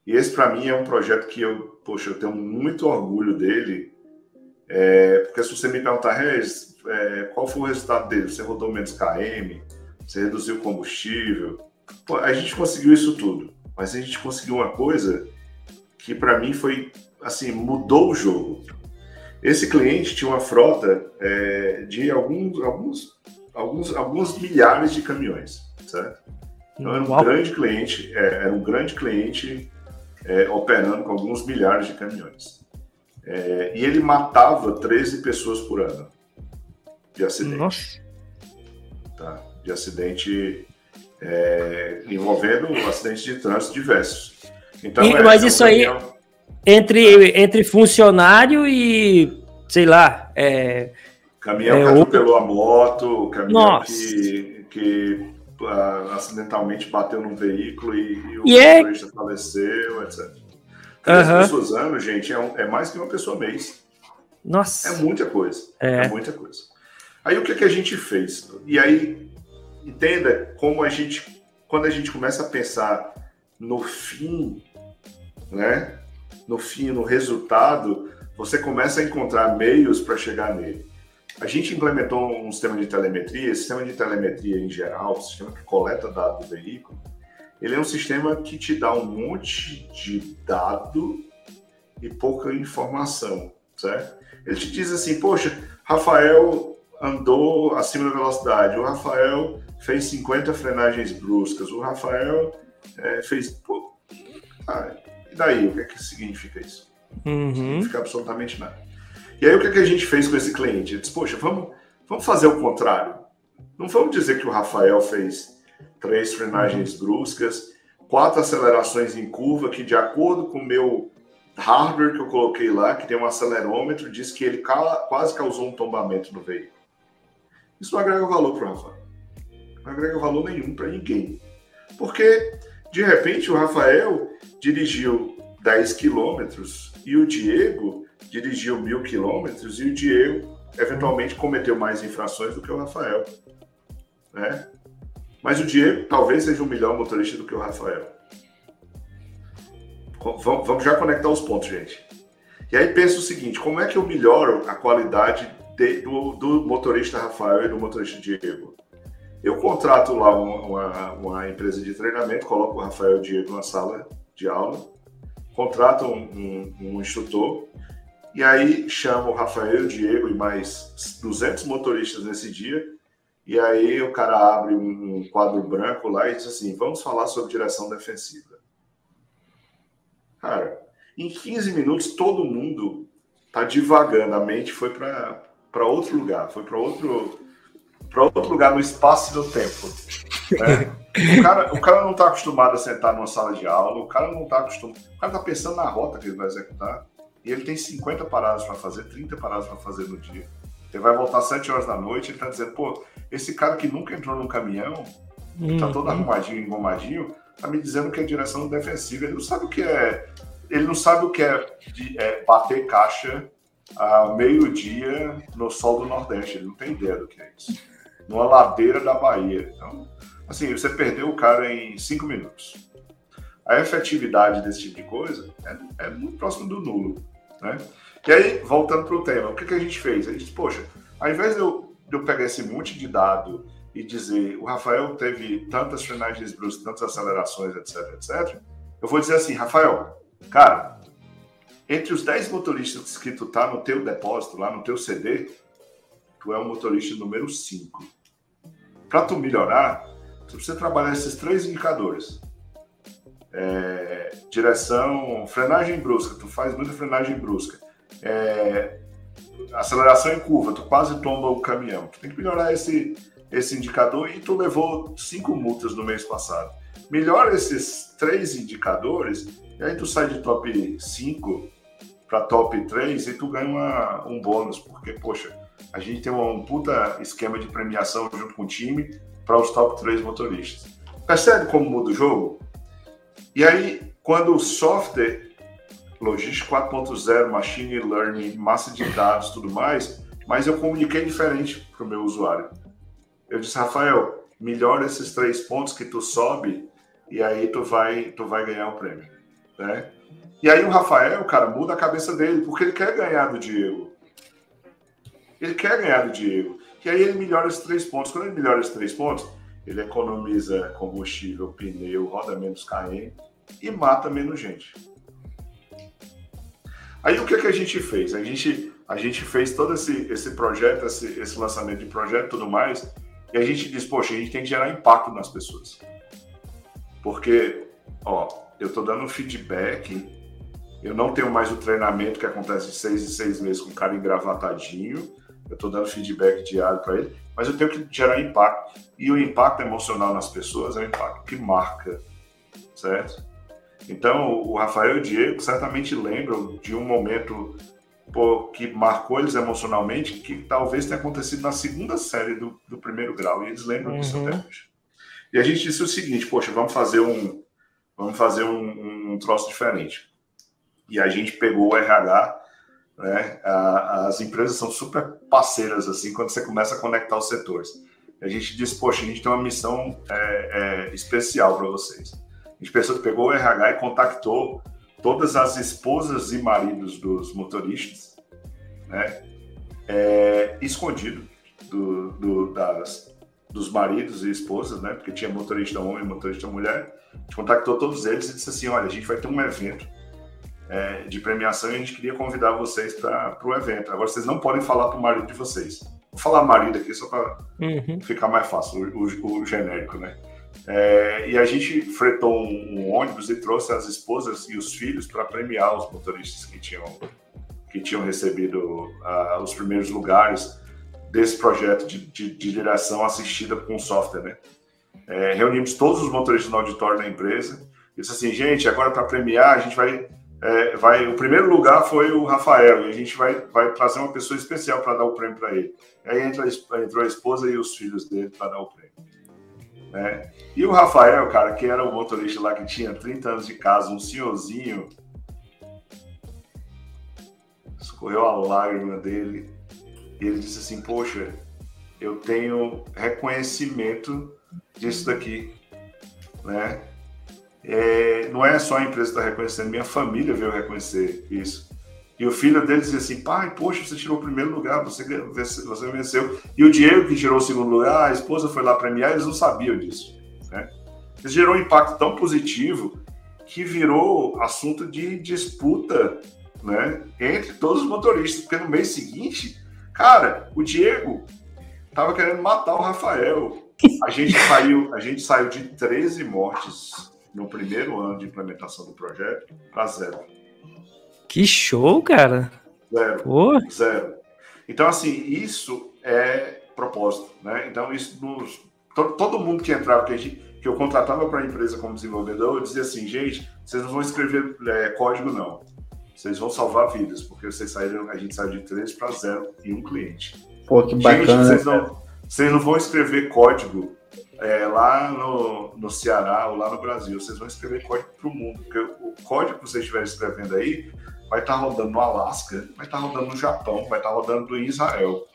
E esse, para mim, é um projeto que eu, poxa, eu tenho muito orgulho dele, é, porque se você me perguntar, Regis, é, qual foi o resultado dele? Você rodou menos KM? Você reduziu o combustível? Pô, a gente conseguiu isso tudo, mas a gente conseguiu uma coisa que, para mim, foi, assim, mudou o jogo. Esse cliente tinha uma frota é, de alguns, alguns, alguns, alguns milhares de caminhões, certo? Então, era um Uau. grande cliente, é, era um grande cliente é, operando com alguns milhares de caminhões. É, e ele matava 13 pessoas por ano de acidente. Nossa. Tá? De acidente é, envolvendo acidentes de trânsito diversos. Então, e, é, mas isso aí, entre, entre funcionário e, sei lá. É, caminhão é, que atropelou a moto, caminhão Nossa. que, que uh, acidentalmente bateu num veículo e, e o yeah. É motorista faleceu, etc. Três uhum. pessoas ano, gente, é, um, é, mais que uma pessoa mês. Nossa. É muita coisa. É, é muita coisa. Aí o que, que a gente fez? E aí, entenda como a gente, quando a gente começa a pensar no fim, né? No fim, no resultado, você começa a encontrar meios para chegar nele. A gente implementou um sistema de telemetria, sistema de telemetria em geral, sistema que coleta dados do veículo, ele é um sistema que te dá um monte de dado e pouca informação, certo? Ele te diz assim, poxa, Rafael andou acima da velocidade, o Rafael fez 50 frenagens bruscas, o Rafael é, fez... Pô, ah, e daí, o que é que significa isso? Uhum. Não significa absolutamente nada. E aí o que, é que a gente fez com esse cliente? Ele poxa, vamos, vamos fazer o contrário. Não vamos dizer que o Rafael fez três frenagens bruscas, quatro acelerações em curva, que de acordo com o meu hardware que eu coloquei lá, que tem um acelerômetro, diz que ele quase causou um tombamento no veículo. Isso não agrega valor para o Rafael. Não agrega valor nenhum para ninguém. Porque, de repente, o Rafael dirigiu 10 quilômetros e o Diego dirigiu mil quilômetros e o Diego eventualmente cometeu mais infrações do que o Rafael. Né? Mas o Diego talvez seja um melhor motorista do que o Rafael. Vamos já conectar os pontos, gente. E aí pensa o seguinte: como é que eu melhoro a qualidade de, do, do, motorista Rafael e do motorista Diego? Eu contrato lá uma, uma, uma, empresa de treinamento, coloco o Rafael e o Diego na sala de aula, contrato um, um, um instrutor e aí chama o Rafael, o Diego e mais 200 motoristas nesse dia. E aí o cara abre um quadro branco lá e diz assim: vamos falar sobre direção defensiva. Cara, em 15 minutos todo mundo tá divagando, a mente foi para outro lugar, foi para outro para outro lugar no espaço e no tempo. Né? O, cara, o cara não está acostumado a sentar numa sala de aula, o cara não está acostumado. O cara está pensando na rota que ele vai executar e ele tem 50 paradas para fazer, 30 paradas para fazer no dia. Ele vai voltar às 7 horas da noite, ele está dizendo, pô, esse cara que nunca entrou num caminhão, hum, tá todo hum. arrumadinho, engomadinho, tá me dizendo que é direção defensiva. Ele não sabe o que é. Ele não sabe o que é, de, é bater caixa a meio-dia no sol do Nordeste. Ele não tem ideia do que é isso. Numa ladeira da Bahia. Então, assim, você perdeu o cara em cinco minutos. A efetividade desse tipo de coisa é, é muito próximo do nulo. Né? E aí, voltando para o tema, o que, que a gente fez? A gente disse, poxa, ao invés de eu, de eu pegar esse monte de dado e dizer o Rafael teve tantas frenagens bruscas, tantas acelerações, etc, etc, eu vou dizer assim, Rafael, cara, entre os 10 motoristas que tu tá no teu depósito, lá no teu CD, tu é o motorista número 5. Para tu melhorar, tu precisa trabalhar esses três indicadores é, direção, frenagem brusca, tu faz muita frenagem brusca. É, aceleração em curva, tu quase tomba o caminhão. Tu tem que melhorar esse, esse indicador e tu levou cinco multas no mês passado. Melhora esses três indicadores e aí tu sai de top 5 para top 3 e tu ganha uma, um bônus, porque, poxa, a gente tem um puta esquema de premiação junto com o time para os top 3 motoristas. Percebe como muda o jogo? E aí, quando o software logística 4.0, machine learning, massa de dados, tudo mais, mas eu comuniquei diferente para o meu usuário. Eu disse, Rafael, melhora esses três pontos que tu sobe e aí tu vai, tu vai ganhar o prêmio, né? E aí o Rafael, cara, muda a cabeça dele, porque ele quer ganhar do Diego. Ele quer ganhar do Diego. E aí ele melhora esses três pontos. Quando ele melhora esses três pontos, ele economiza combustível, pneu, roda menos KM e mata menos gente. Aí o que, que a gente fez? A gente, a gente fez todo esse, esse projeto, esse, esse lançamento de projeto e tudo mais, e a gente disse, poxa, a gente tem que gerar impacto nas pessoas. Porque, ó, eu estou dando feedback, eu não tenho mais o treinamento que acontece seis em seis meses com o cara engravatadinho, eu estou dando feedback diário para ele, mas eu tenho que gerar impacto. E o impacto emocional nas pessoas é um impacto que marca, certo? Então, o Rafael e o Diego certamente lembram de um momento pô, que marcou eles emocionalmente, que talvez tenha acontecido na segunda série do, do primeiro grau, e eles lembram uhum. disso até hoje. E a gente disse o seguinte, poxa, vamos fazer um, vamos fazer um, um troço diferente. E a gente pegou o RH, né? As empresas são super parceiras assim quando você começa a conectar os setores. A gente disse, poxa, a gente tem uma missão é, é, especial para vocês a gente pensou pegou o RH e contactou todas as esposas e maridos dos motoristas, né? É, escondido do, do, das, dos maridos e esposas, né? Porque tinha motorista homem e motorista mulher. A gente contactou todos eles e disse assim: olha, a gente vai ter um evento é, de premiação e a gente queria convidar vocês para o evento. Agora, vocês não podem falar para o marido de vocês. Vou falar marido aqui só para uhum. ficar mais fácil, o, o, o genérico, né? É, e a gente fretou um, um, ônibus e trouxe as esposas e os filhos para premiar os motoristas que tinham, que tinham recebido uh, os primeiros lugares desse projeto de, de, de direção assistida com software. Né? É, reunimos todos os motoristas no auditório da empresa e disse assim, gente, agora para premiar a gente vai, é, vai... O primeiro lugar foi o Rafael e a gente vai, vai trazer uma pessoa especial para dar o prêmio para ele. Aí entra, entrou a esposa e os filhos dele para dar o prêmio. Né? E o Rafael, cara, que era o motorista lá que tinha 30 anos de casa, um senhorzinho, escorreu a lágrima dele e ele disse assim: Poxa, eu tenho reconhecimento disso daqui, né? É, não é só a empresa que está reconhecendo, minha família veio reconhecer isso. E o filho dele dizia assim: pai, poxa, você tirou o primeiro lugar, você, você venceu. E o Diego, que tirou o segundo lugar, a esposa foi lá premiar, eles não sabiam disso. Né? Isso gerou um impacto tão positivo que virou assunto de disputa né, entre todos os motoristas. Porque no mês seguinte, cara, o Diego estava querendo matar o Rafael. A gente saiu, a gente saiu de 13 mortes no primeiro ano de implementação do projeto para zero. Que show, cara! Zero. Pô. Zero. Então, assim, isso é propósito, né? Então, isso nos. Todo, todo mundo que entrava, que, gente, que eu contratava para a empresa como desenvolvedor, eu dizia assim, gente, vocês não vão escrever é, código, não. Vocês vão salvar vidas, porque vocês saíram, a gente saiu de 3 para 0 em um cliente. Pô, que bacana. Gente, vocês não, vocês não vão escrever código é, lá no, no Ceará ou lá no Brasil. Vocês vão escrever código para o mundo, porque o código que vocês estiverem escrevendo aí vai estar tá rodando no Alasca, vai estar tá rodando no Japão, vai estar tá rodando em Israel.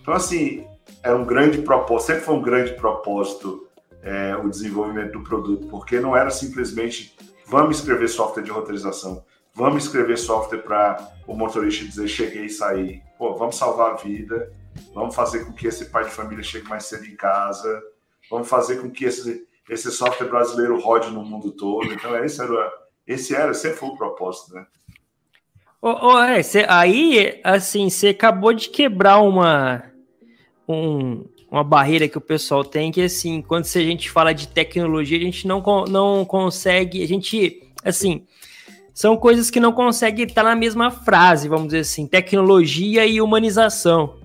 Então, assim, é um grande propósito, sempre foi um grande propósito é, o desenvolvimento do produto, porque não era simplesmente vamos escrever software de roteirização, vamos escrever software para o motorista dizer cheguei e saí. Pô, vamos salvar a vida, vamos fazer com que esse pai de família chegue mais cedo em casa, vamos fazer com que esse, esse software brasileiro rode no mundo todo. Então, esse era, esse era sempre foi o propósito, né? Oh, oh, é, cê, aí, assim, você acabou de quebrar uma, um, uma barreira que o pessoal tem, que assim, quando a gente fala de tecnologia, a gente não, não consegue, a gente, assim, são coisas que não conseguem estar na mesma frase, vamos dizer assim, tecnologia e humanização,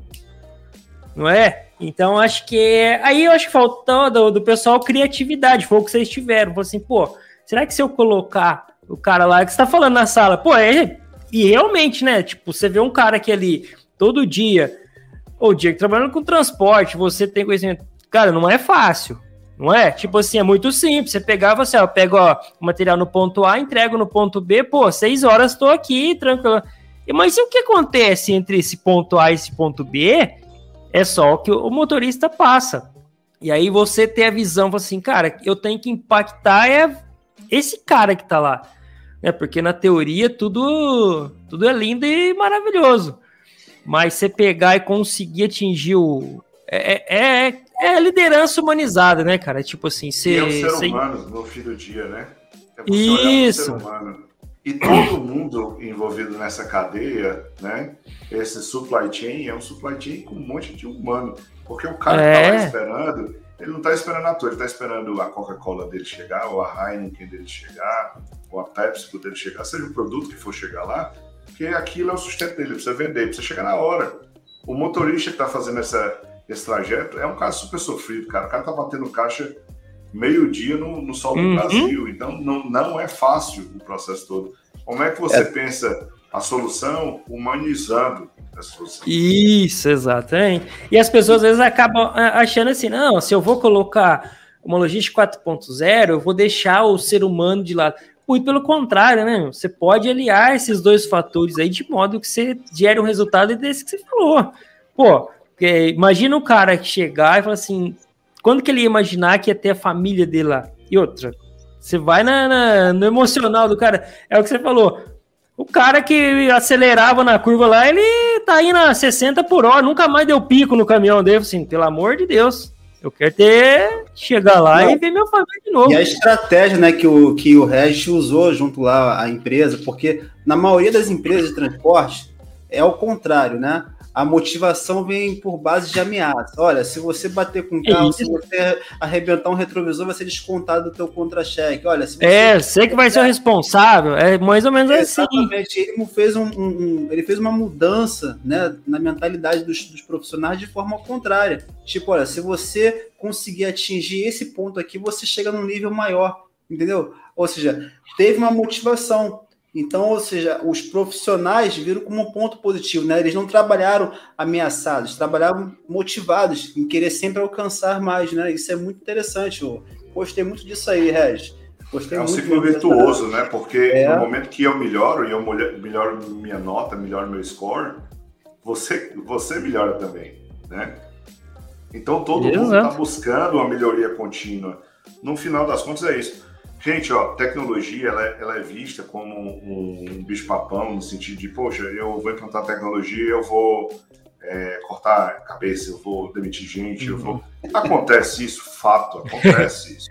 não é? Então, acho que, aí eu acho que faltou do, do pessoal criatividade, foi o que vocês tiveram, falou assim, pô, será que se eu colocar o cara lá que está falando na sala, pô, é e realmente, né? Tipo, você vê um cara que ali todo dia, o Diego trabalhando com transporte, você tem conhecimento. Cara, não é fácil. Não é? Tipo assim, é muito simples. Você pegava assim, ó, pego ó, o material no ponto A, entrego no ponto B, pô, seis horas estou aqui, tranquilo. Mas e o que acontece entre esse ponto A e esse ponto B? É só o que o motorista passa. E aí você tem a visão, assim, cara, eu tenho que impactar é esse cara que tá lá. Né? Porque na teoria tudo, tudo é lindo e maravilhoso. Mas você pegar e conseguir atingir o. É, é, é, é liderança humanizada, né, cara? Tipo assim, você. é o ser cê... humano no fim do dia, né? É Isso. E todo mundo envolvido nessa cadeia, né? Esse supply chain é um supply chain com um monte de humano. Porque o cara é. que tá lá esperando, ele não tá esperando a toa, ele tá esperando a Coca-Cola dele chegar, ou a Heineken dele chegar, ou a Pepsi dele chegar, seja o produto que for chegar lá, porque aquilo é o sustento dele, precisa vender, precisa chegar na hora. O motorista que está fazendo essa, esse trajeto é um caso super sofrido, cara. O cara tá batendo caixa meio-dia no, no, sol do uhum. Brasil, então não, não é fácil o processo todo. Como é que você é. pensa a solução humanizando a solução? Isso, exatamente. E as pessoas às vezes acabam achando assim, não, se eu vou colocar uma logística 4.0, eu vou deixar o ser humano de lado. Muito pelo contrário, né? Você pode aliar esses dois fatores aí de modo que você gere um resultado desse que você falou. Pô, imagina o cara que chegar e falar assim: quando que ele ia imaginar que ia ter a família dele lá? E outra, você vai na, na, no emocional do cara. É o que você falou. O cara que acelerava na curva lá, ele tá indo a 60 por hora, nunca mais deu pico no caminhão dele. Assim, pelo amor de Deus. Eu quero ter chegar lá Não. e ver meu família de novo. E a estratégia, né, que o que o Regis usou junto lá à empresa, porque na maioria das empresas de transporte é o contrário, né? A motivação vem por base de ameaça. Olha, se você bater com o carro, se você arrebentar um retrovisor, vai ser descontado do teu contra-cheque. Olha, se você... É, sei que vai ser o responsável. É mais ou menos assim. Exatamente. Ele fez, um, um, ele fez uma mudança né, na mentalidade dos, dos profissionais de forma contrária. Tipo, olha, se você conseguir atingir esse ponto aqui, você chega num nível maior, entendeu? Ou seja, teve uma motivação. Então, ou seja, os profissionais viram como um ponto positivo, né? Eles não trabalharam ameaçados, trabalharam motivados em querer sempre alcançar mais, né? Isso é muito interessante. Eu gostei muito disso aí, Regis. Gostei é um ciclo virtuoso, né? Porque é. no momento que eu melhoro e eu melhoro minha nota, melhoro meu score, você, você melhora também, né? Então todo Exato. mundo está buscando uma melhoria contínua. No final das contas é isso. Gente, ó, tecnologia ela é, ela é vista como um, um bicho-papão, no sentido de, poxa, eu vou implantar tecnologia, eu vou é, cortar cabeça, eu vou demitir gente, uhum. eu vou. Uhum. Acontece isso, fato, acontece [LAUGHS] isso.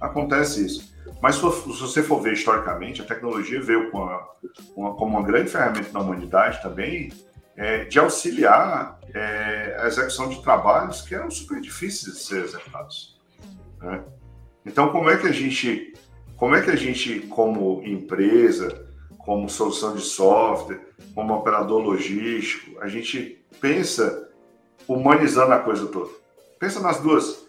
Acontece isso. Mas se você for ver historicamente, a tecnologia veio com a, uma, como uma grande ferramenta na humanidade também é, de auxiliar é, a execução de trabalhos que eram super difíceis de ser executados. Né? Então, como é que a gente, como é que a gente, como empresa, como solução de software, como operador logístico, a gente pensa humanizando a coisa toda? Pensa nas duas,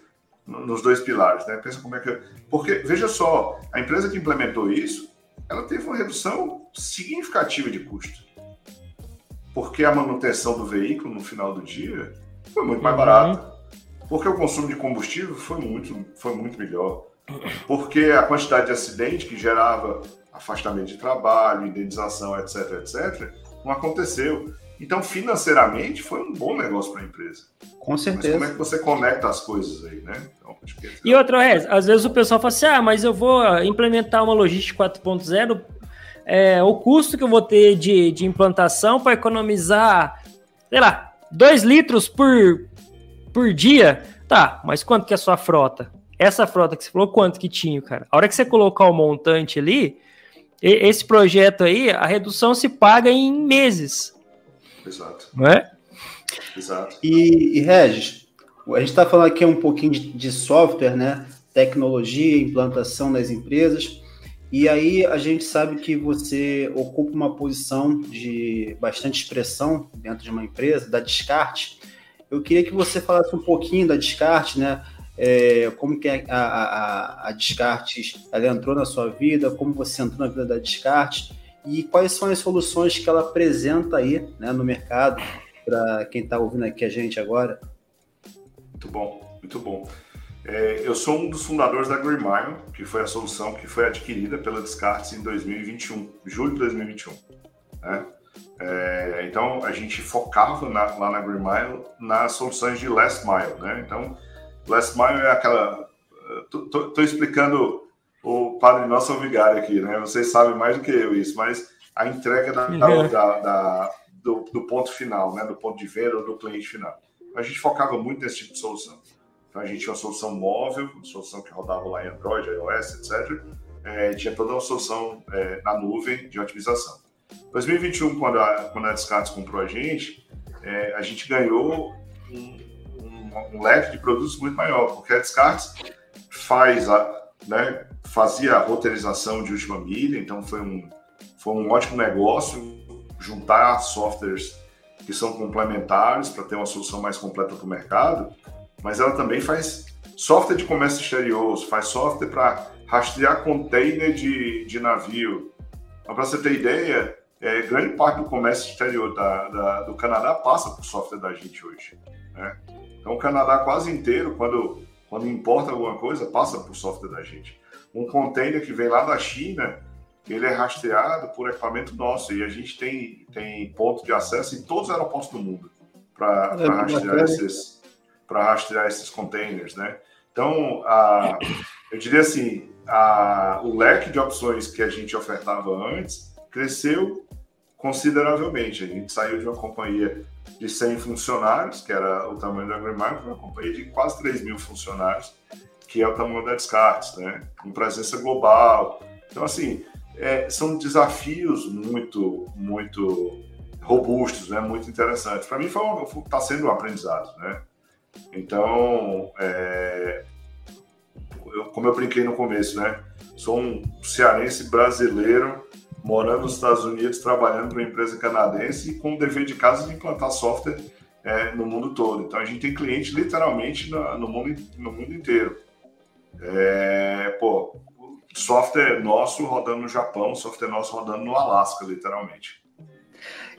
nos dois pilares, né? Pensa como é que, porque veja só, a empresa que implementou isso, ela teve uma redução significativa de custo, porque a manutenção do veículo no final do dia foi muito mais uhum. barata porque o consumo de combustível foi muito, foi muito melhor. Porque a quantidade de acidente que gerava afastamento de trabalho, indenização, etc., etc., não aconteceu. Então, financeiramente, foi um bom negócio para a empresa. Com certeza. Mas como é que você conecta as coisas aí, né? Então, que... E outra, vez, às vezes o pessoal fala assim, ah, mas eu vou implementar uma logística 4.0, é, o custo que eu vou ter de, de implantação para economizar, sei lá, 2 litros por, por dia, tá, mas quanto que é a sua frota? Essa frota que você falou, quanto que tinha, cara? A hora que você colocar o montante ali, esse projeto aí, a redução se paga em meses. Exato. Não é? Exato. E, e Regis, a gente está falando aqui um pouquinho de, de software, né? Tecnologia, implantação nas empresas. E aí a gente sabe que você ocupa uma posição de bastante expressão dentro de uma empresa, da descarte. Eu queria que você falasse um pouquinho da Descarte, né? É, como que a, a, a Descartes ela entrou na sua vida, como você entrou na vida da Descartes e quais são as soluções que ela apresenta aí né, no mercado para quem está ouvindo aqui a gente agora. Muito bom, muito bom. É, eu sou um dos fundadores da Greenmile, que foi a solução que foi adquirida pela Descartes em 2021, julho de 2021. Né? É, então, a gente focava na, lá na Greenmile nas soluções de last mile. Né? Então, last mile é aquela... Estou explicando o Padre Nosso Vigário aqui, né? Vocês sabem mais do que eu isso, mas a entrega da, da, da, do, do, ponto final, né? do ponto de venda ou do cliente final. A gente focava muito nesse tipo de solução. Então a gente tinha uma solução móvel, uma solução que rodava lá em Android, iOS, etc. É, tinha toda uma solução é, na nuvem de otimização. 2021, quando a, quando a Descartes comprou a gente, é, a gente ganhou um, um, leque de produtos muito maior, porque a Descartes faz a, né, fazia a roteirização de última milha, então foi um, foi um ótimo negócio juntar softwares que são complementares para ter uma solução mais completa para o mercado, mas ela também faz software de comércio exterior, faz software para rastrear container de, de navio. Então, para você ter ideia, é, grande parte do comércio exterior da, da, do Canadá passa por software da gente hoje. Né? Então, o Canadá quase inteiro, quando, quando importa alguma coisa, passa por software da gente. Um container que vem lá da China, ele é rastreado por equipamento nosso e a gente tem, tem ponto de acesso em todos os aeroportos do mundo para é, rastrear, esses, rastrear esses containers, né? Então, a, eu diria assim, a, o leque de opções que a gente ofertava antes cresceu consideravelmente. A gente saiu de uma companhia de 100 funcionários, que era o tamanho da Greenmark, para uma companhia de quase 3 mil funcionários, que é o tamanho da Descartes, né? com presença global. Então, assim, é, são desafios muito, muito robustos, né? muito interessantes. Para mim, está sendo um aprendizado. Né? Então, é, eu, como eu brinquei no começo, né? sou um cearense brasileiro morando nos Estados Unidos, trabalhando para uma empresa canadense e com o dever de casa de implantar software é, no mundo todo. Então a gente tem cliente literalmente no, no, mundo, no mundo inteiro. É, pô, software nosso rodando no Japão, software nosso rodando no Alasca, literalmente.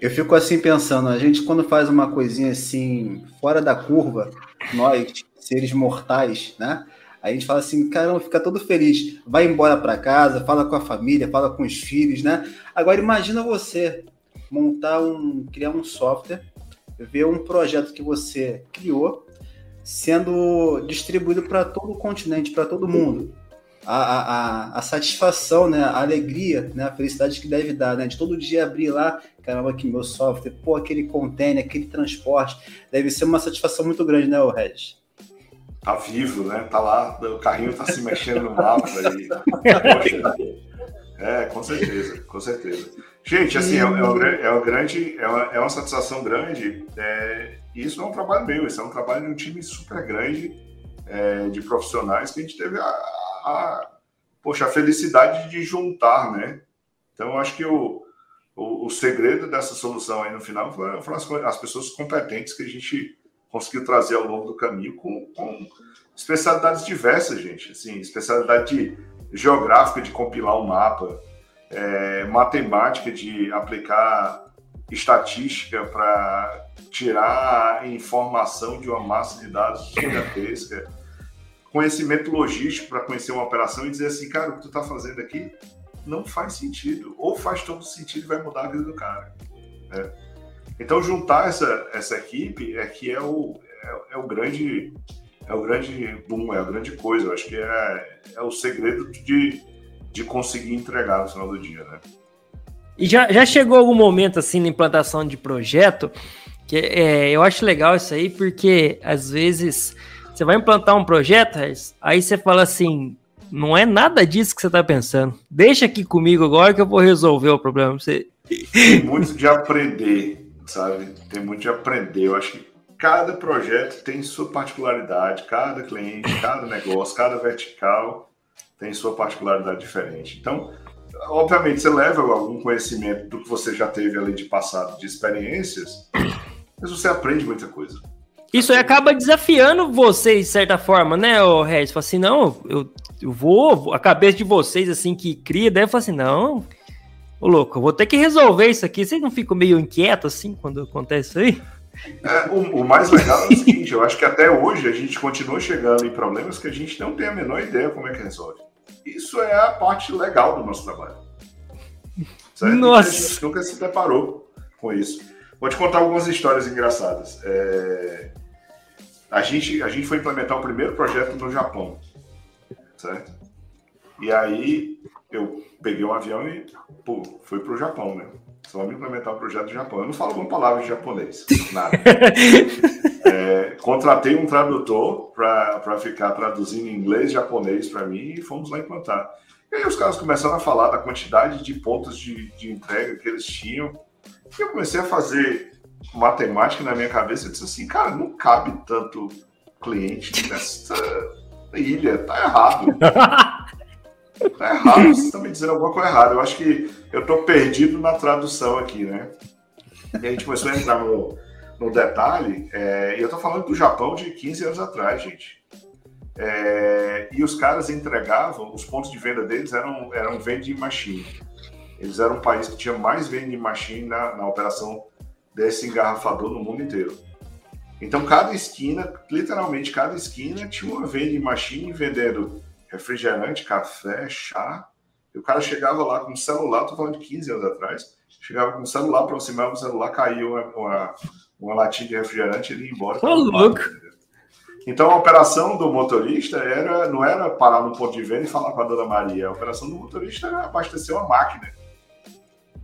Eu fico assim pensando, a gente quando faz uma coisinha assim, fora da curva, nós, seres mortais, né? A gente fala assim, caramba, fica todo feliz, vai embora para casa, fala com a família, fala com os filhos, né? Agora imagina você montar um, criar um software, ver um projeto que você criou sendo distribuído para todo o continente, para todo mundo. A, a, a, satisfação, né, a alegria, né, a felicidade que deve dar, né, de todo dia abrir lá, caramba, que meu software, pô, aquele container, aquele transporte, deve ser uma satisfação muito grande, né, o Regis? Tá vivo, né? Tá lá, o carrinho tá se mexendo no mapa e, poxa, é, com certeza, com certeza. Gente, assim, é, é, uma, é grande, é uma, é uma satisfação grande. É, isso não é um trabalho meu, isso é um trabalho de um time super grande é, de profissionais que a gente teve a, a, poxa, a felicidade de juntar, né? Então, acho que o, o, o, segredo dessa solução aí no final foram as, as, pessoas competentes que a gente conseguiu trazer ao longo do caminho com, com especialidades diversas, gente. Assim, especialidade de, geográfica de compilar um mapa, é, matemática de aplicar estatística para tirar informação de uma massa de dados gigantesca, conhecimento logístico para conhecer uma operação e dizer assim, cara, o que tu está fazendo aqui não faz sentido, ou faz todo sentido e vai mudar a vida do cara. Né? Então juntar essa, essa equipe é que é o, é, é, o grande é o grande boom, é a grande coisa. Eu acho que é, é o segredo de, de conseguir entregar no final do dia, né? E já, já chegou algum momento assim na implantação de projeto que é, eu acho legal isso aí, porque às vezes você vai implantar um projeto, aí você fala assim, não é nada disso que você está pensando. Deixa aqui comigo agora que eu vou resolver o problema. Você... Tem muito de aprender, sabe? Tem muito de aprender. Eu acho que cada projeto tem sua particularidade, cada cliente, cada negócio, cada vertical tem sua particularidade diferente. Então, obviamente, você leva algum conhecimento do que você já teve ali de passado, de experiências, mas você aprende muita coisa. Isso acaba desafiando vocês, de certa forma, né, Regis? Fala assim, não, eu, eu vou, a cabeça de vocês, assim, que cria, deve falar assim, não, ô louco, eu vou ter que resolver isso aqui. Vocês não ficam meio inquietos, assim, quando acontece isso aí? É, o, o, mais legal é o seguinte, eu acho que até hoje a gente continua chegando em problemas que a gente não tem a menor ideia como é que resolve. Isso é a parte legal do nosso trabalho. Certo? Nossa! a gente nunca se deparou com isso. Vou te contar algumas histórias engraçadas. É... A, gente, a gente foi implementar o primeiro projeto no Japão, certo? E aí eu peguei um avião e pô, fui para o Japão, né? Só vamos implementar o um projeto do Japão. Eu não falo uma palavra em japonês, nada. [LAUGHS] é, contratei um tradutor para ficar traduzindo inglês e japonês para mim e fomos lá implantar. E aí os caras começaram a falar da quantidade de pontos de, de entrega que eles tinham. E eu comecei a fazer matemática na minha cabeça e disse assim, cara, não cabe tanto cliente nessa ilha, tá errado. [LAUGHS] Tá errado, vocês estão me dizendo alguma coisa errada. Eu acho que eu estou perdido na tradução aqui, né? E a gente começou a entrar no, no detalhe, é, e eu estou falando do Japão de 15 anos atrás, gente. É, e os caras entregavam, os pontos de venda deles eram, eram vending machine. Eles eram um país que tinha mais vending machine na, na operação desse engarrafador no mundo inteiro. Então, cada esquina, literalmente cada esquina, tinha uma vending machine vendendo refrigerante, café, chá. E o cara chegava lá com um celular, tô falando de 15 anos atrás, chegava com um celular, aproximava o celular, caía uma, uma, uma latinha de refrigerante e ele ia embora. Ô, louco! Então a operação do motorista era, não era parar no ponto de venda e falar com a dona Maria. A operação do motorista era abastecer uma máquina.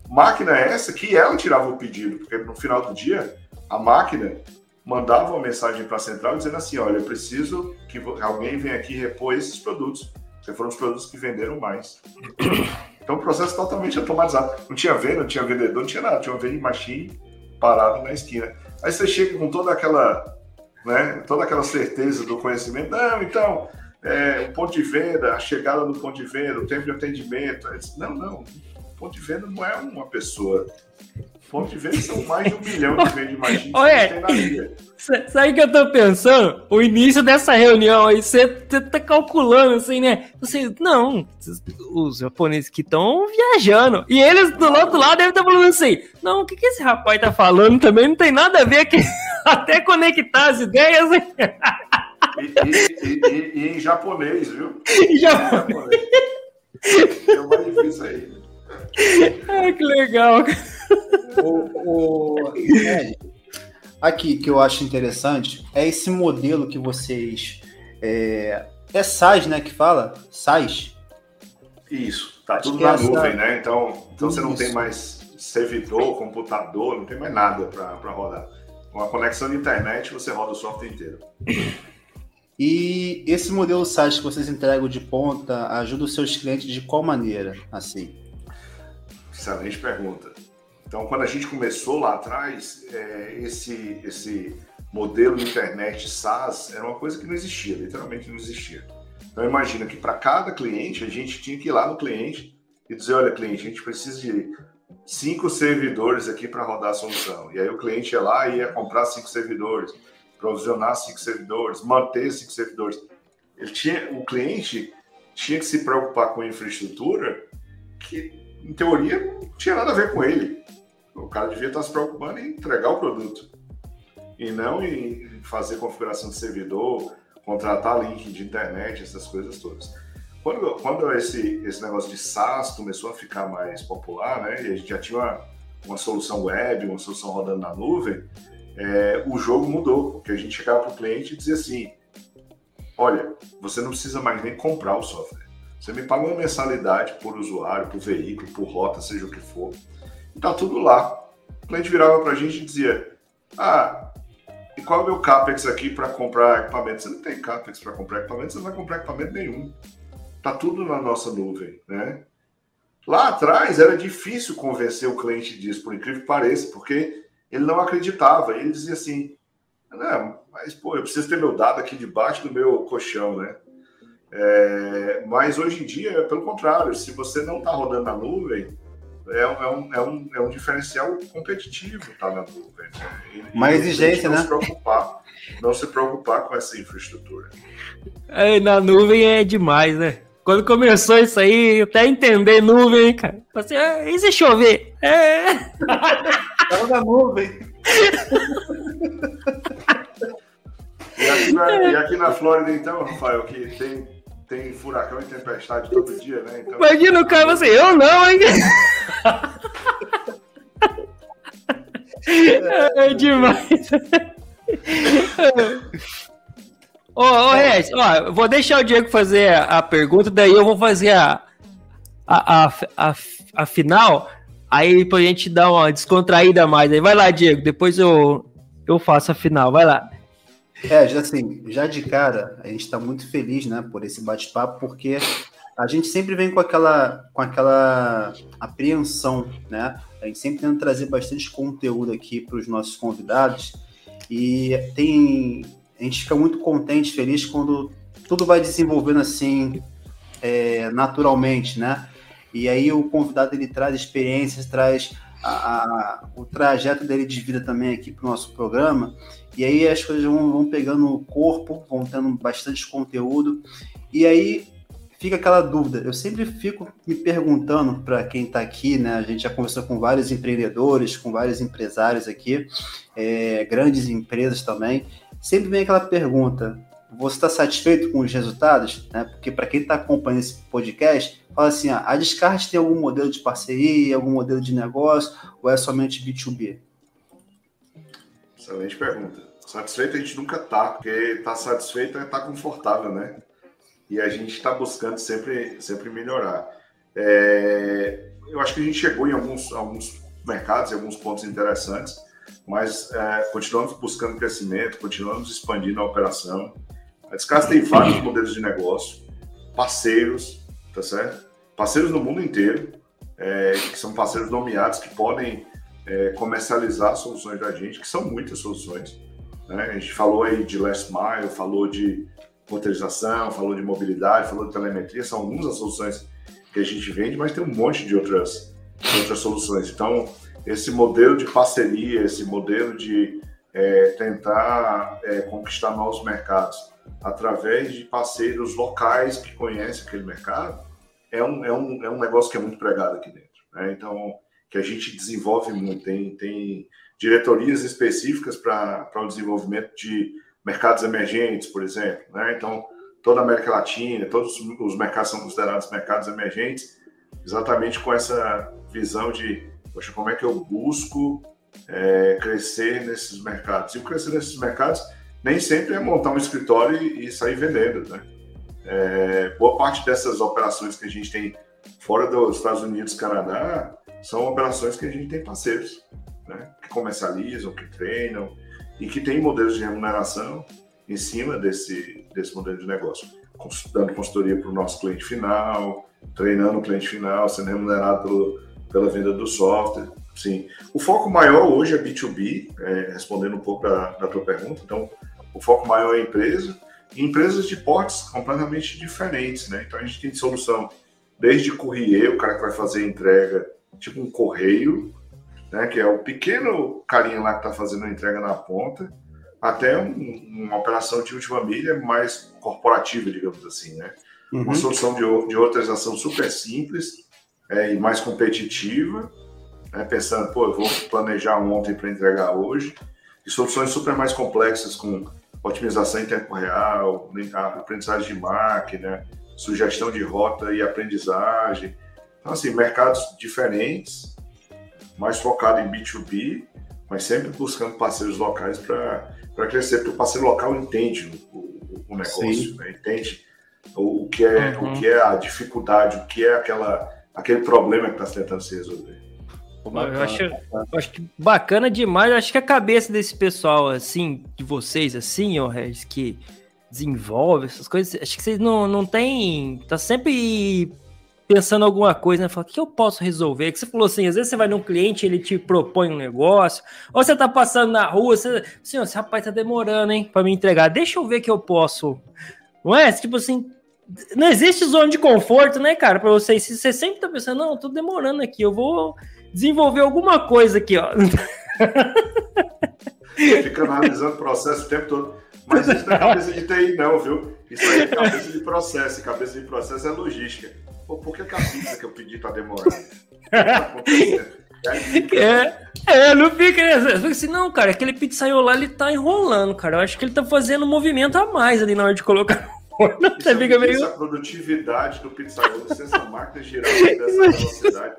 Máquina essa que ela tirava o pedido, porque no final do dia a máquina mandava uma mensagem para a central dizendo assim: olha, eu preciso que alguém venha aqui repor esses produtos, porque foram os produtos que venderam mais. [COUGHS] Então, o processo totalmente automatizado. Não tinha venda, não tinha vendedor, não tinha nada, tinha uma vending machine parado na esquina. Aí você chega com toda aquela, né, toda aquela certeza do conhecimento. Não, então, é, o ponto de venda, a chegada do ponto de venda, o tempo de atendimento. Não, não. O ponto de venda não é uma pessoa Ponto de venda são mais de um milhão de vende machines Olha, que tem na Sabe o que eu tô pensando? O início dessa reunião aí, você tá calculando assim, né? Você, não, os japoneses que estão viajando. E eles do outro lado devem estar tá falando assim: não, o que, que esse rapaz tá falando também não tem nada a ver aqui. [LAUGHS] Até conectar as ideias. E, e, e, e, em japonês, viu? [LAUGHS] Em japonês. É mais difícil aí. Ai, que legal. O, o, é, aqui que eu acho interessante é esse modelo que vocês. É, é SaaS, né? Que fala? SaaS? Isso, tá acho tudo na essa... nuvem, né? Então, então você não tem mais servidor, computador, não tem mais nada para rodar. Com a conexão de internet, você roda o software inteiro. E esse modelo SaaS que vocês entregam de ponta ajuda os seus clientes de qual maneira? Assim? Excelente pergunta. Então, quando a gente começou lá atrás, é, esse, esse modelo de internet SaaS era uma coisa que não existia, literalmente não existia. Então, imagina que para cada cliente, a gente tinha que ir lá no cliente e dizer: olha, cliente, a gente precisa de cinco servidores aqui para rodar a solução. E aí o cliente ia lá e ia comprar cinco servidores, provisionar cinco servidores, manter cinco servidores. Ele tinha, o cliente tinha que se preocupar com infraestrutura que em teoria, não tinha nada a ver com ele. O cara devia estar se preocupando em entregar o produto e não em fazer configuração de servidor, contratar link de internet, essas coisas todas. Quando, quando esse, esse negócio de SaaS começou a ficar mais popular, né, e a gente já tinha uma, uma solução web, uma solução rodando na nuvem, é, o jogo mudou, porque a gente chegava para o cliente e dizia assim: olha, você não precisa mais nem comprar o software. Você me paga uma mensalidade por usuário, por veículo, por rota, seja o que for. E tá tudo lá. O cliente virava para a gente e dizia: Ah, e qual é o meu CAPEX aqui para comprar equipamento? Você não tem CAPEX para comprar equipamento, você não vai comprar equipamento nenhum. Tá tudo na nossa nuvem, né? Lá atrás era difícil convencer o cliente disso, por incrível que pareça, porque ele não acreditava. Ele dizia assim: Não, mas pô, eu preciso ter meu dado aqui debaixo do meu colchão, né? É, mas hoje em dia, pelo contrário, se você não está rodando na nuvem, é, é, um, é, um, é um diferencial competitivo estar tá na nuvem. Né? Mais exigência, não né? Se preocupar, não se preocupar com essa infraestrutura. É, na nuvem é demais, né? Quando começou isso aí, até entender nuvem, cara. Assim, ah, e se chover? É. [LAUGHS] Tava na nuvem. e, aqui na, e aqui na Flórida, então, Rafael, que tem, tem furacão e tempestade todo dia, né? Então, Imagina o cara assim, eu não, hein? É, [LAUGHS] é demais. Ô, ô Regis, ó, vou deixar o Diego fazer a, pergunta, daí eu vou fazer a, a, a, a, a final, aí pra gente dar uma descontraída mais. Aí vai lá, Diego, depois eu, eu faço a final, vai lá. É, assim, já de cara, a gente está muito feliz, né, por esse bate-papo, porque a gente sempre vem com aquela, com aquela apreensão, né? A gente sempre tenta trazer bastante conteúdo aqui para os nossos convidados e tem, a gente fica muito contente, feliz quando tudo vai desenvolvendo assim é, naturalmente, né? E aí o convidado ele traz experiências, traz a, a, o trajeto dele de vida também aqui para o nosso programa. E aí as coisas vão, vão pegando o corpo, vão tendo bastante conteúdo. E aí fica aquela dúvida. Eu sempre fico me perguntando para quem está aqui, né? A gente já conversou com vários empreendedores, com vários empresários aqui, é, grandes empresas também. Sempre vem aquela pergunta: você está satisfeito com os resultados? Né? Porque para quem está acompanhando esse podcast, fala assim: ah, a Descarte tem algum modelo de parceria, algum modelo de negócio, ou é somente B2B? Excelente pergunta. Satisfeito a gente nunca está, porque estar tá satisfeito é estar tá confortável, né? E a gente está buscando sempre, sempre melhorar. É, eu acho que a gente chegou em alguns, alguns mercados, em alguns pontos interessantes, mas é, continuamos buscando crescimento, continuamos expandindo a operação. A Descasa tem vários [LAUGHS] modelos de negócio, parceiros, tá certo? Parceiros no mundo inteiro, é, que são parceiros nomeados que podem é, comercializar soluções da gente, que são muitas soluções. Né? A gente falou aí de last mile, falou de roteirização, falou de mobilidade, falou de telemetria, são algumas das soluções que a gente vende, mas tem um monte de outras, outras soluções. Então, esse modelo de parceria, esse modelo de é, tentar é, conquistar novos mercados através de parceiros locais que conhecem aquele mercado, é um, é um, é um negócio que é muito pregado aqui dentro. Né? Então, que a gente desenvolve muito, tem, tem diretorias específicas para o desenvolvimento de mercados emergentes, por exemplo. Né? Então, toda a América Latina, todos os mercados são considerados mercados emergentes, exatamente com essa visão de, poxa, como é que eu busco é, crescer nesses mercados? E o crescer nesses mercados nem sempre é montar um escritório e, sair vendendo, né? É, boa parte dessas operações que a gente tem fora dos Estados Unidos, Canadá, são operações que a gente tem parceiros, né? Que comercializam, que treinam, e que tem modelos de remuneração em cima desse, desse modelo de negócio, dando consultoria para o nosso cliente final, treinando o cliente final, sendo remunerado pelo, pela venda do software. Sim. O foco maior hoje é B2B, é, respondendo um pouco da, da tua pergunta. Então, o foco maior é empresa, e empresas de portes completamente diferentes, né? Então, a gente tem solução desde courrier, o cara que vai fazer entrega, tipo um correio, né, que é o pequeno carinha lá que está fazendo a entrega na ponta, até um, uma operação de última milha mais corporativa, digamos assim, né? Uhum. Uma solução de, de super simples é, e mais competitiva, né, pensando, pô, eu vou planejar ontem para entregar hoje, e soluções super mais complexas com otimização em tempo real, aprendizagem de máquina, sugestão de rota e aprendizagem. Então, assim, mercados diferentes, mais focado em B2B, mas sempre buscando parceiros locais para crescer, porque o parceiro local entende o, o, o negócio, né? entende o, o, que é, uhum. o que é a dificuldade, o que é aquela, aquele problema que está tentando se resolver. Eu acho, eu acho que bacana demais. Eu acho que a cabeça desse pessoal, assim, de vocês, assim, ó, Regis, que desenvolve essas coisas, acho que vocês não, não tem. Tá sempre pensando alguma coisa, né? Fala, o que eu posso resolver? Que você falou assim, às vezes você vai num cliente, ele te propõe um negócio, ou você tá passando na rua, você, assim, esse rapaz tá demorando, hein, para me entregar. Deixa eu ver que eu posso. Não é? Tipo assim, não existe zona de conforto, né, cara, para vocês. Você sempre tá pensando, não, tô demorando aqui, eu vou desenvolver alguma coisa aqui, ó. Fica analisando o processo o tempo todo. Mas isso não é [LAUGHS] cabeça de TI, não, viu? Isso aí é cabeça de processo. E cabeça de processo é logística. Pô, por que, que a pizza que eu pedi tá demorando? [LAUGHS] É, é, não fica. Assim, não, cara, aquele pizzaiolo lá ele tá enrolando, cara. Eu acho que ele tá fazendo um movimento a mais ali na hora de colocar. [LAUGHS] Você fica meio. A produtividade do pizzaiolo, se essa máquina girar dessa velocidade.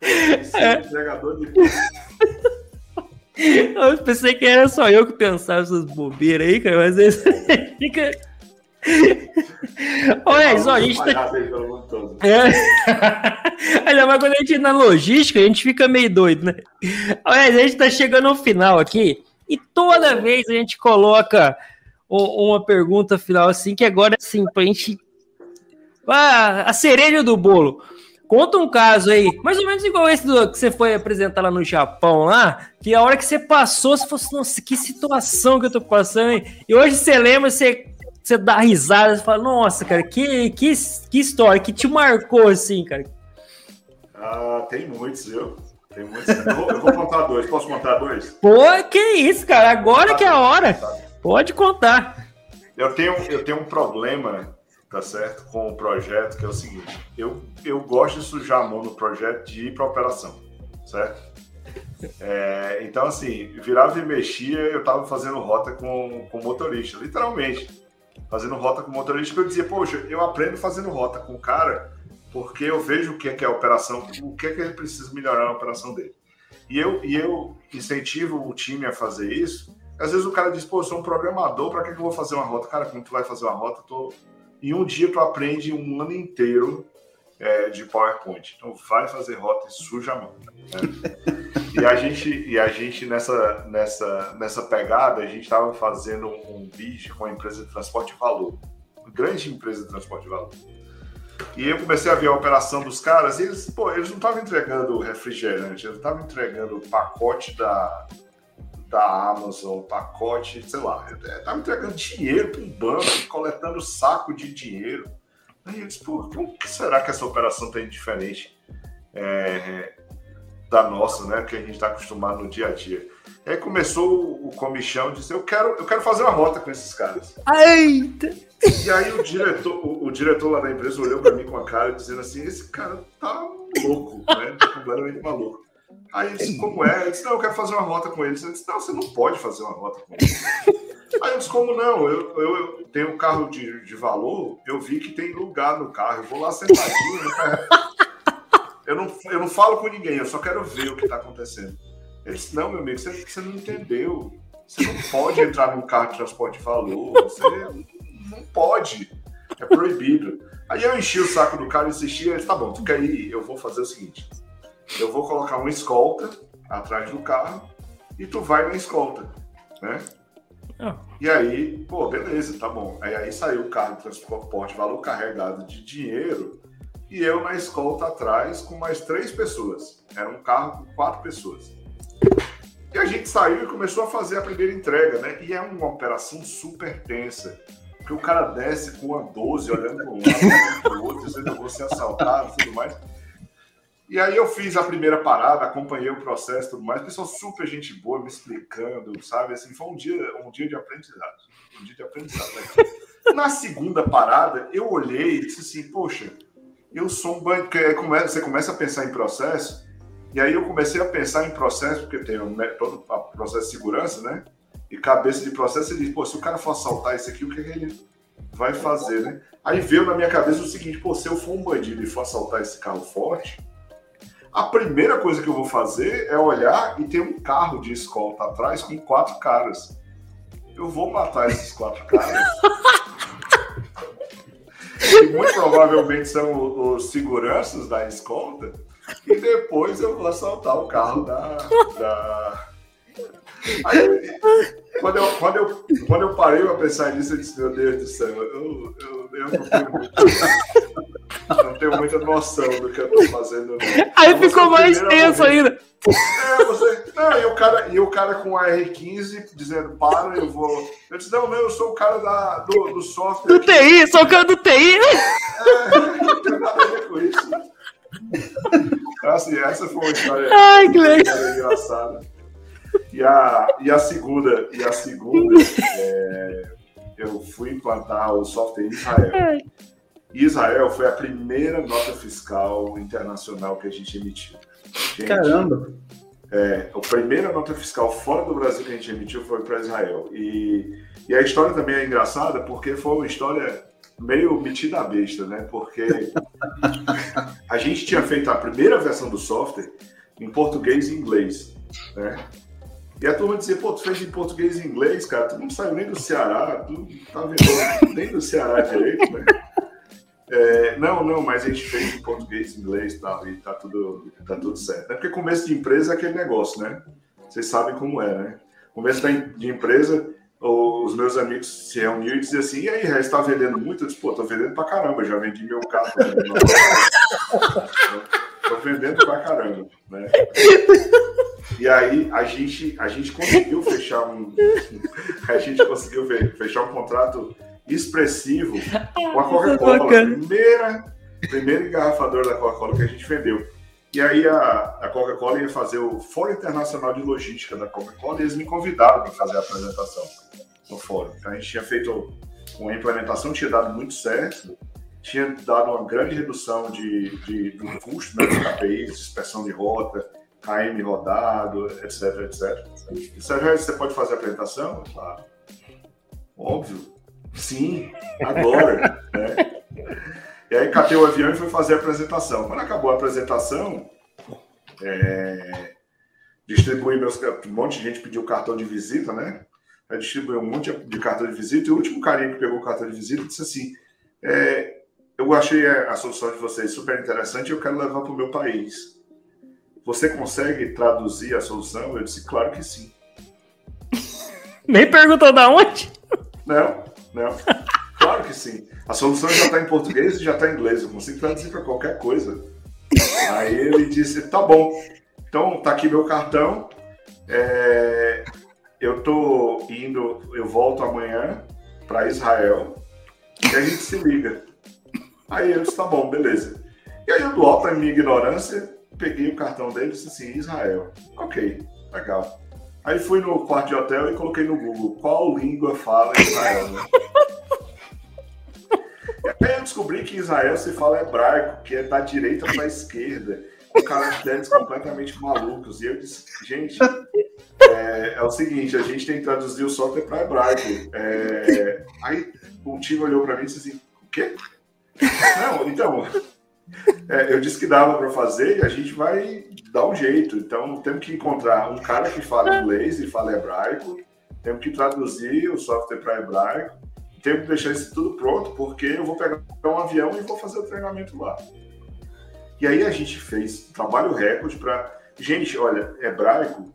É. entregador de Eu pensei que era só eu que pensava essas bobeiras aí, cara, mas aí [LAUGHS] fica. Olha, só, a gente tá. É. [LAUGHS] Ainda mais quando a gente na logística, a gente fica meio doido, né? Olha, a gente tá chegando ao final aqui e toda vez a gente coloca uma pergunta final assim, que agora assim, pra gente. Ah, a cereja do bolo. Conta um caso aí, mais ou menos igual esse do, que você foi apresentar lá no Japão, lá, que a hora que você passou, você falou assim, nossa, que situação que eu tô passando, hein? E hoje você lembra, você, você dá risada, você fala, nossa, cara, que, que, que história, que te marcou assim, cara? Ah, tem muitos, viu? Tem muitos. Eu vou, eu vou contar dois, posso contar dois? Pô, que isso, cara, agora que é a hora. Pode contar. Eu tenho, eu tenho um problema tá certo? Com o projeto, que é o seguinte: eu, eu gosto de sujar a mão no projeto de ir para operação, certo? É, então, assim, virava e mexia, eu tava fazendo rota com, com motorista, literalmente. Fazendo rota com motorista, que eu dizia, poxa, eu aprendo fazendo rota com o cara, porque eu vejo o que é, que é a operação, o que é que ele precisa melhorar na operação dele. E eu, e eu incentivo o time a fazer isso. Às vezes o cara diz, pô, eu sou um programador, para que, que eu vou fazer uma rota? Cara, como tu vai fazer uma rota, eu tô em um dia tu aprende um ano inteiro é, de PowerPoint. Então vai fazer rota e suja a mão. Né? [LAUGHS] e a gente, e a gente nessa, nessa, nessa pegada, a gente estava fazendo um bid com a empresa de transporte de valor. Uma grande empresa de transporte de valor. E eu comecei a ver a operação dos caras, e eles, pô, eles não estavam entregando refrigerante, eles estavam entregando o pacote da, da Amazon, pacote, sei lá, estava entregando dinheiro para um banco, coletando saco de dinheiro. Aí eu disse, pô, como que será que essa operação tem diferente é, da nossa, né? Que a gente está acostumado no dia a dia. Aí começou o comichão de dizer, eu quero, eu quero fazer uma rota com esses caras. Eita! E aí o diretor, o, o diretor lá da empresa olhou para mim com a cara dizendo assim, esse cara tá louco, né? Tá completamente maluco. Aí ele disse, como é? Eu disse, não, eu quero fazer uma rota com eles. Ele disse, não, você não pode fazer uma rota com eles. [LAUGHS] Aí eu disse, como não? Eu, eu, eu tenho um carro de, de valor, eu vi que tem lugar no carro, eu vou lá sentadinho. Né? Eu não, eu não falo com ninguém, eu só quero ver o que está acontecendo. Ele disse, não, meu amigo, você, você não entendeu. Você não pode entrar num carro de transporte de valor. Você não pode. É proibido. Aí eu enchi o saco do cara, insistia, ele disse, tá bom, tu quer ir? Eu vou fazer o seguinte eu vou colocar uma escolta atrás do carro e tu vai na escolta, né? Oh. E aí, pô, beleza, tá bom. Aí, aí saiu o carro de transporte, valor carregado de dinheiro, e eu na escolta atrás com mais três pessoas. Era um carro com quatro pessoas. E a gente saiu e começou a fazer a primeira entrega, né? E é uma operação super tensa. Porque o cara desce com uma 12 olhando para um lado, olhando para o outro, dizendo que vou ser assaltado e tudo mais. E aí eu fiz a primeira parada, acompanhei o processo e tudo mais, pessoal super gente boa, me explicando, sabe? Assim, foi um dia, um dia de aprendizado. Um dia de aprendizado. Né? [LAUGHS] Na segunda parada, eu olhei e disse assim, poxa, eu sou um banco. Você começa a pensar em processo, e aí eu comecei a pensar em processo, porque tem todo o processo de segurança, né? E cabeça de processo, ele diz, pô, se o cara for assaltar isso aqui, o que, é que ele vai fazer, né? Aí veio na minha cabeça o seguinte, pô, se eu for um bandido e for assaltar esse carro forte, a primeira coisa que eu vou fazer é olhar e ter um carro de escolta atrás com quatro caras. Eu vou matar esses quatro caras. que muito provavelmente são os seguranças da escolta. E depois eu vou assaltar o carro da. da... Aí, quando, eu, quando, eu, quando eu parei para pensar nisso, eu disse: Meu Deus do céu, eu, eu, eu não tenho muito não tenho muita noção do que eu tô fazendo. Não. Aí então, ficou mais tenso ainda. É, você. Não, e o cara, e o cara com a R15 dizendo, para, eu vou. Eu disse, não, não, eu sou o cara da, do, do software. Do TI, sou o cara do TI. É, [LAUGHS] não tem nada a ver com isso. Assim, essa foi uma história, Ai, que legal. engraçada. E a, e a segunda, e a segunda é, eu fui implantar o software em Israel. Israel foi a primeira nota fiscal internacional que a gente emitiu. Gente, Caramba! É, a primeira nota fiscal fora do Brasil que a gente emitiu foi para Israel. E, e a história também é engraçada porque foi uma história meio metida a besta, né? Porque [LAUGHS] a gente tinha feito a primeira versão do software em português e inglês, né? E a turma dizia, pô, tu fez em português e inglês, cara, tu não saiu nem do Ceará, tu tá vendo nem do Ceará direito, né? É, não, não, mas a gente fez em português inglês e tal, e tá tudo, tá tudo certo. É porque começo de empresa é aquele negócio, né? Vocês sabem como é, né? Começo de empresa, os meus amigos se reuniam e diziam assim, e aí, você está vendendo muito? Eu disse, pô, tô vendendo pra caramba, já vendi meu carro. tô vendendo pra caramba, né? E aí a gente, a gente conseguiu fechar um. [LAUGHS] A gente conseguiu fechar um contrato expressivo [LAUGHS] com a Coca-Cola. Primeira, primeiro engarrafador da Coca-Cola que a gente vendeu. E aí a, a Coca-Cola ia fazer o Fórum Internacional de Logística da Coca-Cola e eles me convidaram para fazer a apresentação no fórum. Então a gente tinha feito uma implementação, tinha dado muito certo, tinha dado uma grande redução de, de, do custo né, dos KPIs, inspeção de rota, KM rodado, etc, etc. Sérgio, você pode fazer a apresentação? Claro. Óbvio. Sim, agora. né? E aí catei o avião e fui fazer a apresentação. Quando acabou a apresentação, é, distribuí meus. Um monte de gente pediu cartão de visita, né? Eu distribuí um monte de cartão de visita e o último carinha que pegou o cartão de visita disse assim: é, Eu achei a solução de vocês super interessante e eu quero levar para o meu país. Você consegue traduzir a solução? Eu disse: Claro que sim. [LAUGHS] Nem perguntou da onde? Não, não. Claro que sim. A solução já está em português e já está em inglês. Eu consigo traduzir para qualquer coisa. Aí ele disse: tá bom. Então tá aqui meu cartão. É, eu tô indo, eu volto amanhã para Israel e a gente se liga. Aí eu disse: tá bom, beleza. E aí eu, do alto da minha ignorância, peguei o cartão dele e disse assim: Israel. Ok, legal. Aí fui no quarto de hotel e coloquei no Google qual língua fala Israel. Né? Aí eu descobri que Israel se fala hebraico, que é da direita para a esquerda, com caracteres completamente malucos. E eu disse, gente, é, é, o seguinte, a gente tem que traduzir o software para hebraico. É... Aí o time olhou para mim e disse assim, o quê? Não, então, é, eu disse que dava para fazer e a gente vai dar um jeito. Então, temos que encontrar um cara que fala inglês e fala hebraico, temos que traduzir o software para hebraico, temos que deixar isso tudo pronto, porque eu vou pegar um avião e vou fazer o treinamento lá. E aí a gente fez um trabalho recorde para. Gente, olha, hebraico.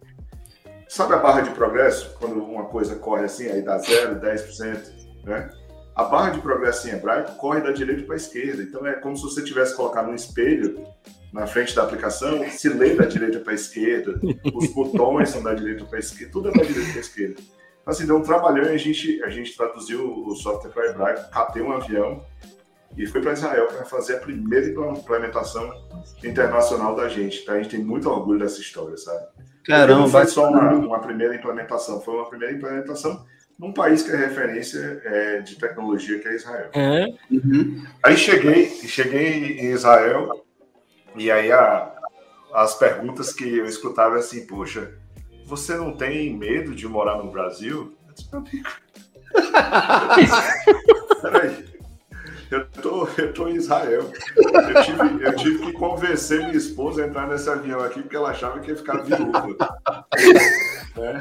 Sabe a barra de progresso? Quando uma coisa corre assim, aí dá 0, 10%, né? a barra de progresso em hebraico corre da direita para a esquerda. Então é como se você tivesse colocado um espelho na frente da aplicação, se lê da direita para a esquerda, os botões são da direita para a esquerda, tudo é da direita para a esquerda. Então, assim, deu um trabalhão e a gente, a gente traduziu o software para hebraico, catei um avião e foi para Israel para fazer a primeira implementação internacional da gente. Então, a gente tem muito orgulho dessa história, sabe? Caramba! Não foi só uma, uma primeira implementação, foi uma primeira implementação num país que é referência é, de tecnologia, que é Israel. É. Uhum. Aí cheguei, cheguei em Israel, e aí a, as perguntas que eu escutava é assim, poxa, você não tem medo de morar no Brasil? Eu disse, meu amigo. Peraí. Eu tô, eu tô em Israel. Eu tive, eu tive que convencer minha esposa a entrar nesse avião aqui porque ela achava que ia ficar viúva. Né?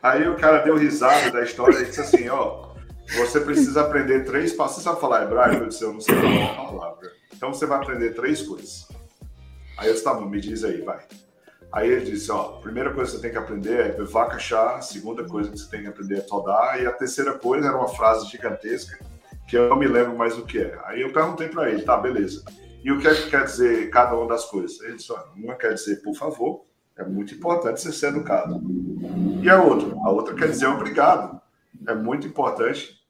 Aí o cara deu risada da história e disse assim, ó, você precisa aprender três passos. Você sabe falar hebraico? Eu disse, eu não sei falar uma palavra. Então você vai aprender três coisas. Aí eu disse, tá bom, me diz aí, vai. Aí ele disse, ó, primeira coisa que você tem que aprender é vaca chá, segunda coisa que você tem que aprender é todar, e a terceira coisa era uma frase gigantesca, que eu não me lembro mais o que é. Aí eu perguntei para ele, tá, beleza. E o que é que quer dizer cada uma das coisas? Ele disse, ó, uma quer dizer por favor, é muito importante você ser educado. E a outra? A outra quer dizer obrigado. É muito importante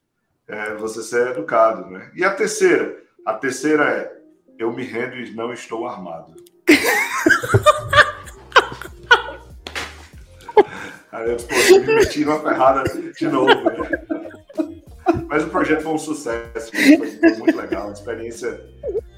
é, você ser educado. Né? E a terceira? A terceira é eu me rendo e não estou armado. [LAUGHS] Aí eu disse, me meti numa ferrada de novo. Né? Mas o projeto foi um sucesso, foi, foi muito legal, uma experiência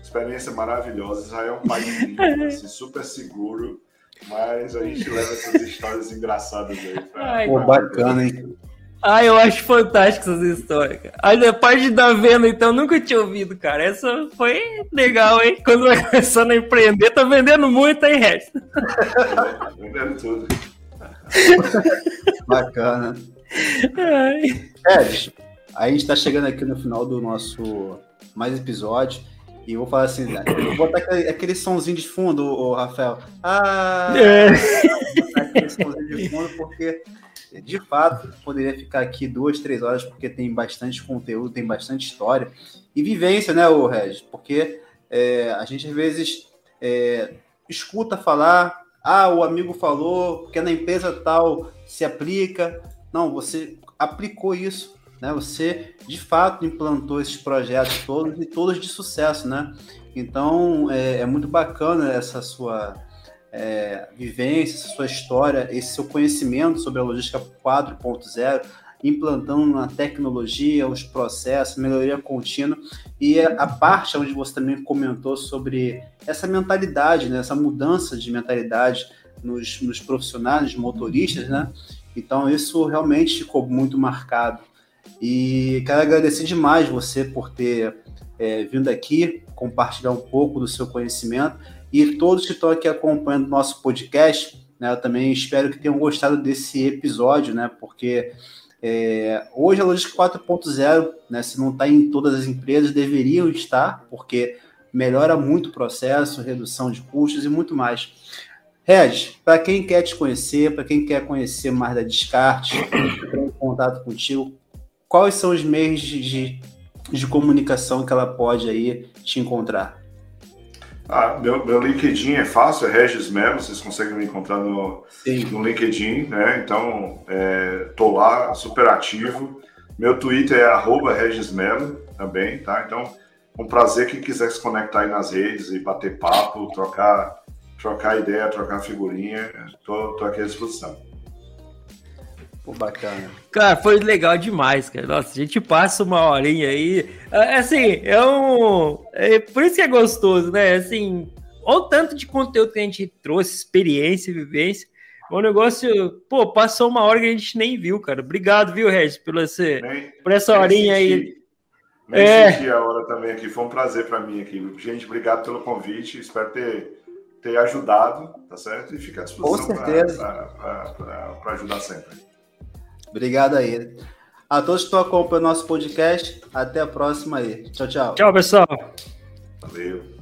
experiência maravilhosa. Israel é um país lindo, assim, super seguro. Mas a gente leva essas histórias engraçadas aí. Pra, Ai, Pô, bacana, hein? Ah, eu acho fantástico essas histórias, cara. A parte da venda, então, nunca tinha ouvido, cara. Essa foi legal, hein? Quando vai [LAUGHS] começando a empreender, tá vendendo muito, aí, resto. É, vendendo tudo. [LAUGHS] Bacana. Ai. É, a gente tá chegando aqui no final do nosso mais episódio. E eu vou falar assim, né? vou botar aquele, aquele somzinho de fundo, o Rafael. Ah! É. aquele somzinho de fundo, porque de fato poderia ficar aqui duas, três horas, porque tem bastante conteúdo, tem bastante história. E vivência, né, o Regis? Porque é, a gente às vezes é, escuta falar, ah, o amigo falou, porque na empresa tal se aplica. Não, você aplicou isso né? Você de fato implantou esses projetos todos e todos de sucesso, né? Então é, é muito bacana essa sua é, vivência, sua história, esse seu conhecimento sobre a logística 4.0, implantando na tecnologia, os processos, melhoria contínua e a parte onde você também comentou sobre essa mentalidade, né? essa mudança de mentalidade nos, nos profissionais, motoristas, né? Então isso realmente ficou muito marcado. E quero agradecer demais você por ter é, vindo aqui compartilhar um pouco do seu conhecimento e todos que estão aqui acompanhando nosso podcast, né, eu também espero que tenham gostado desse episódio, né, porque é, hoje a Logística 4.0, né, se não está em todas as empresas, deveriam estar, porque melhora muito o processo, redução de custos e muito mais. Regis, para quem quer te conhecer, para quem quer conhecer mais da Descarte, entrar em contato contigo, quais são os meios de, de, de comunicação que ela pode aí te encontrar? Ah, meu, meu LinkedIn é fácil, é Regis Melo, vocês conseguem me encontrar no, no LinkedIn, né? Então, é, tô lá, super ativo. Meu Twitter é arroba Regis Melo também, tá? Então, um prazer quem quiser se conectar aí nas redes e bater papo, trocar, trocar ideia, trocar figurinha, tô, tô aqui à disposição. Pô, bacana. Cara, foi legal demais, cara. Nossa, a gente passa uma horinha aí. É, assim, é um. É por isso que é gostoso, né? Assim, olha o tanto de conteúdo que a gente trouxe, experiência, vivência. O negócio, pô, passou uma hora que a gente nem viu, cara. Obrigado, viu, Regis, por, esse, nem, por essa horinha aí. Nem é. senti a hora também aqui. Foi um prazer para mim aqui. Gente, obrigado pelo convite. Espero ter, ter ajudado, tá certo? E fica à disposição para ajudar sempre. Obrigado aí. A todos que estão acompanhando nosso podcast, até a próxima aí. Tchau, tchau. Tchau, pessoal. Valeu.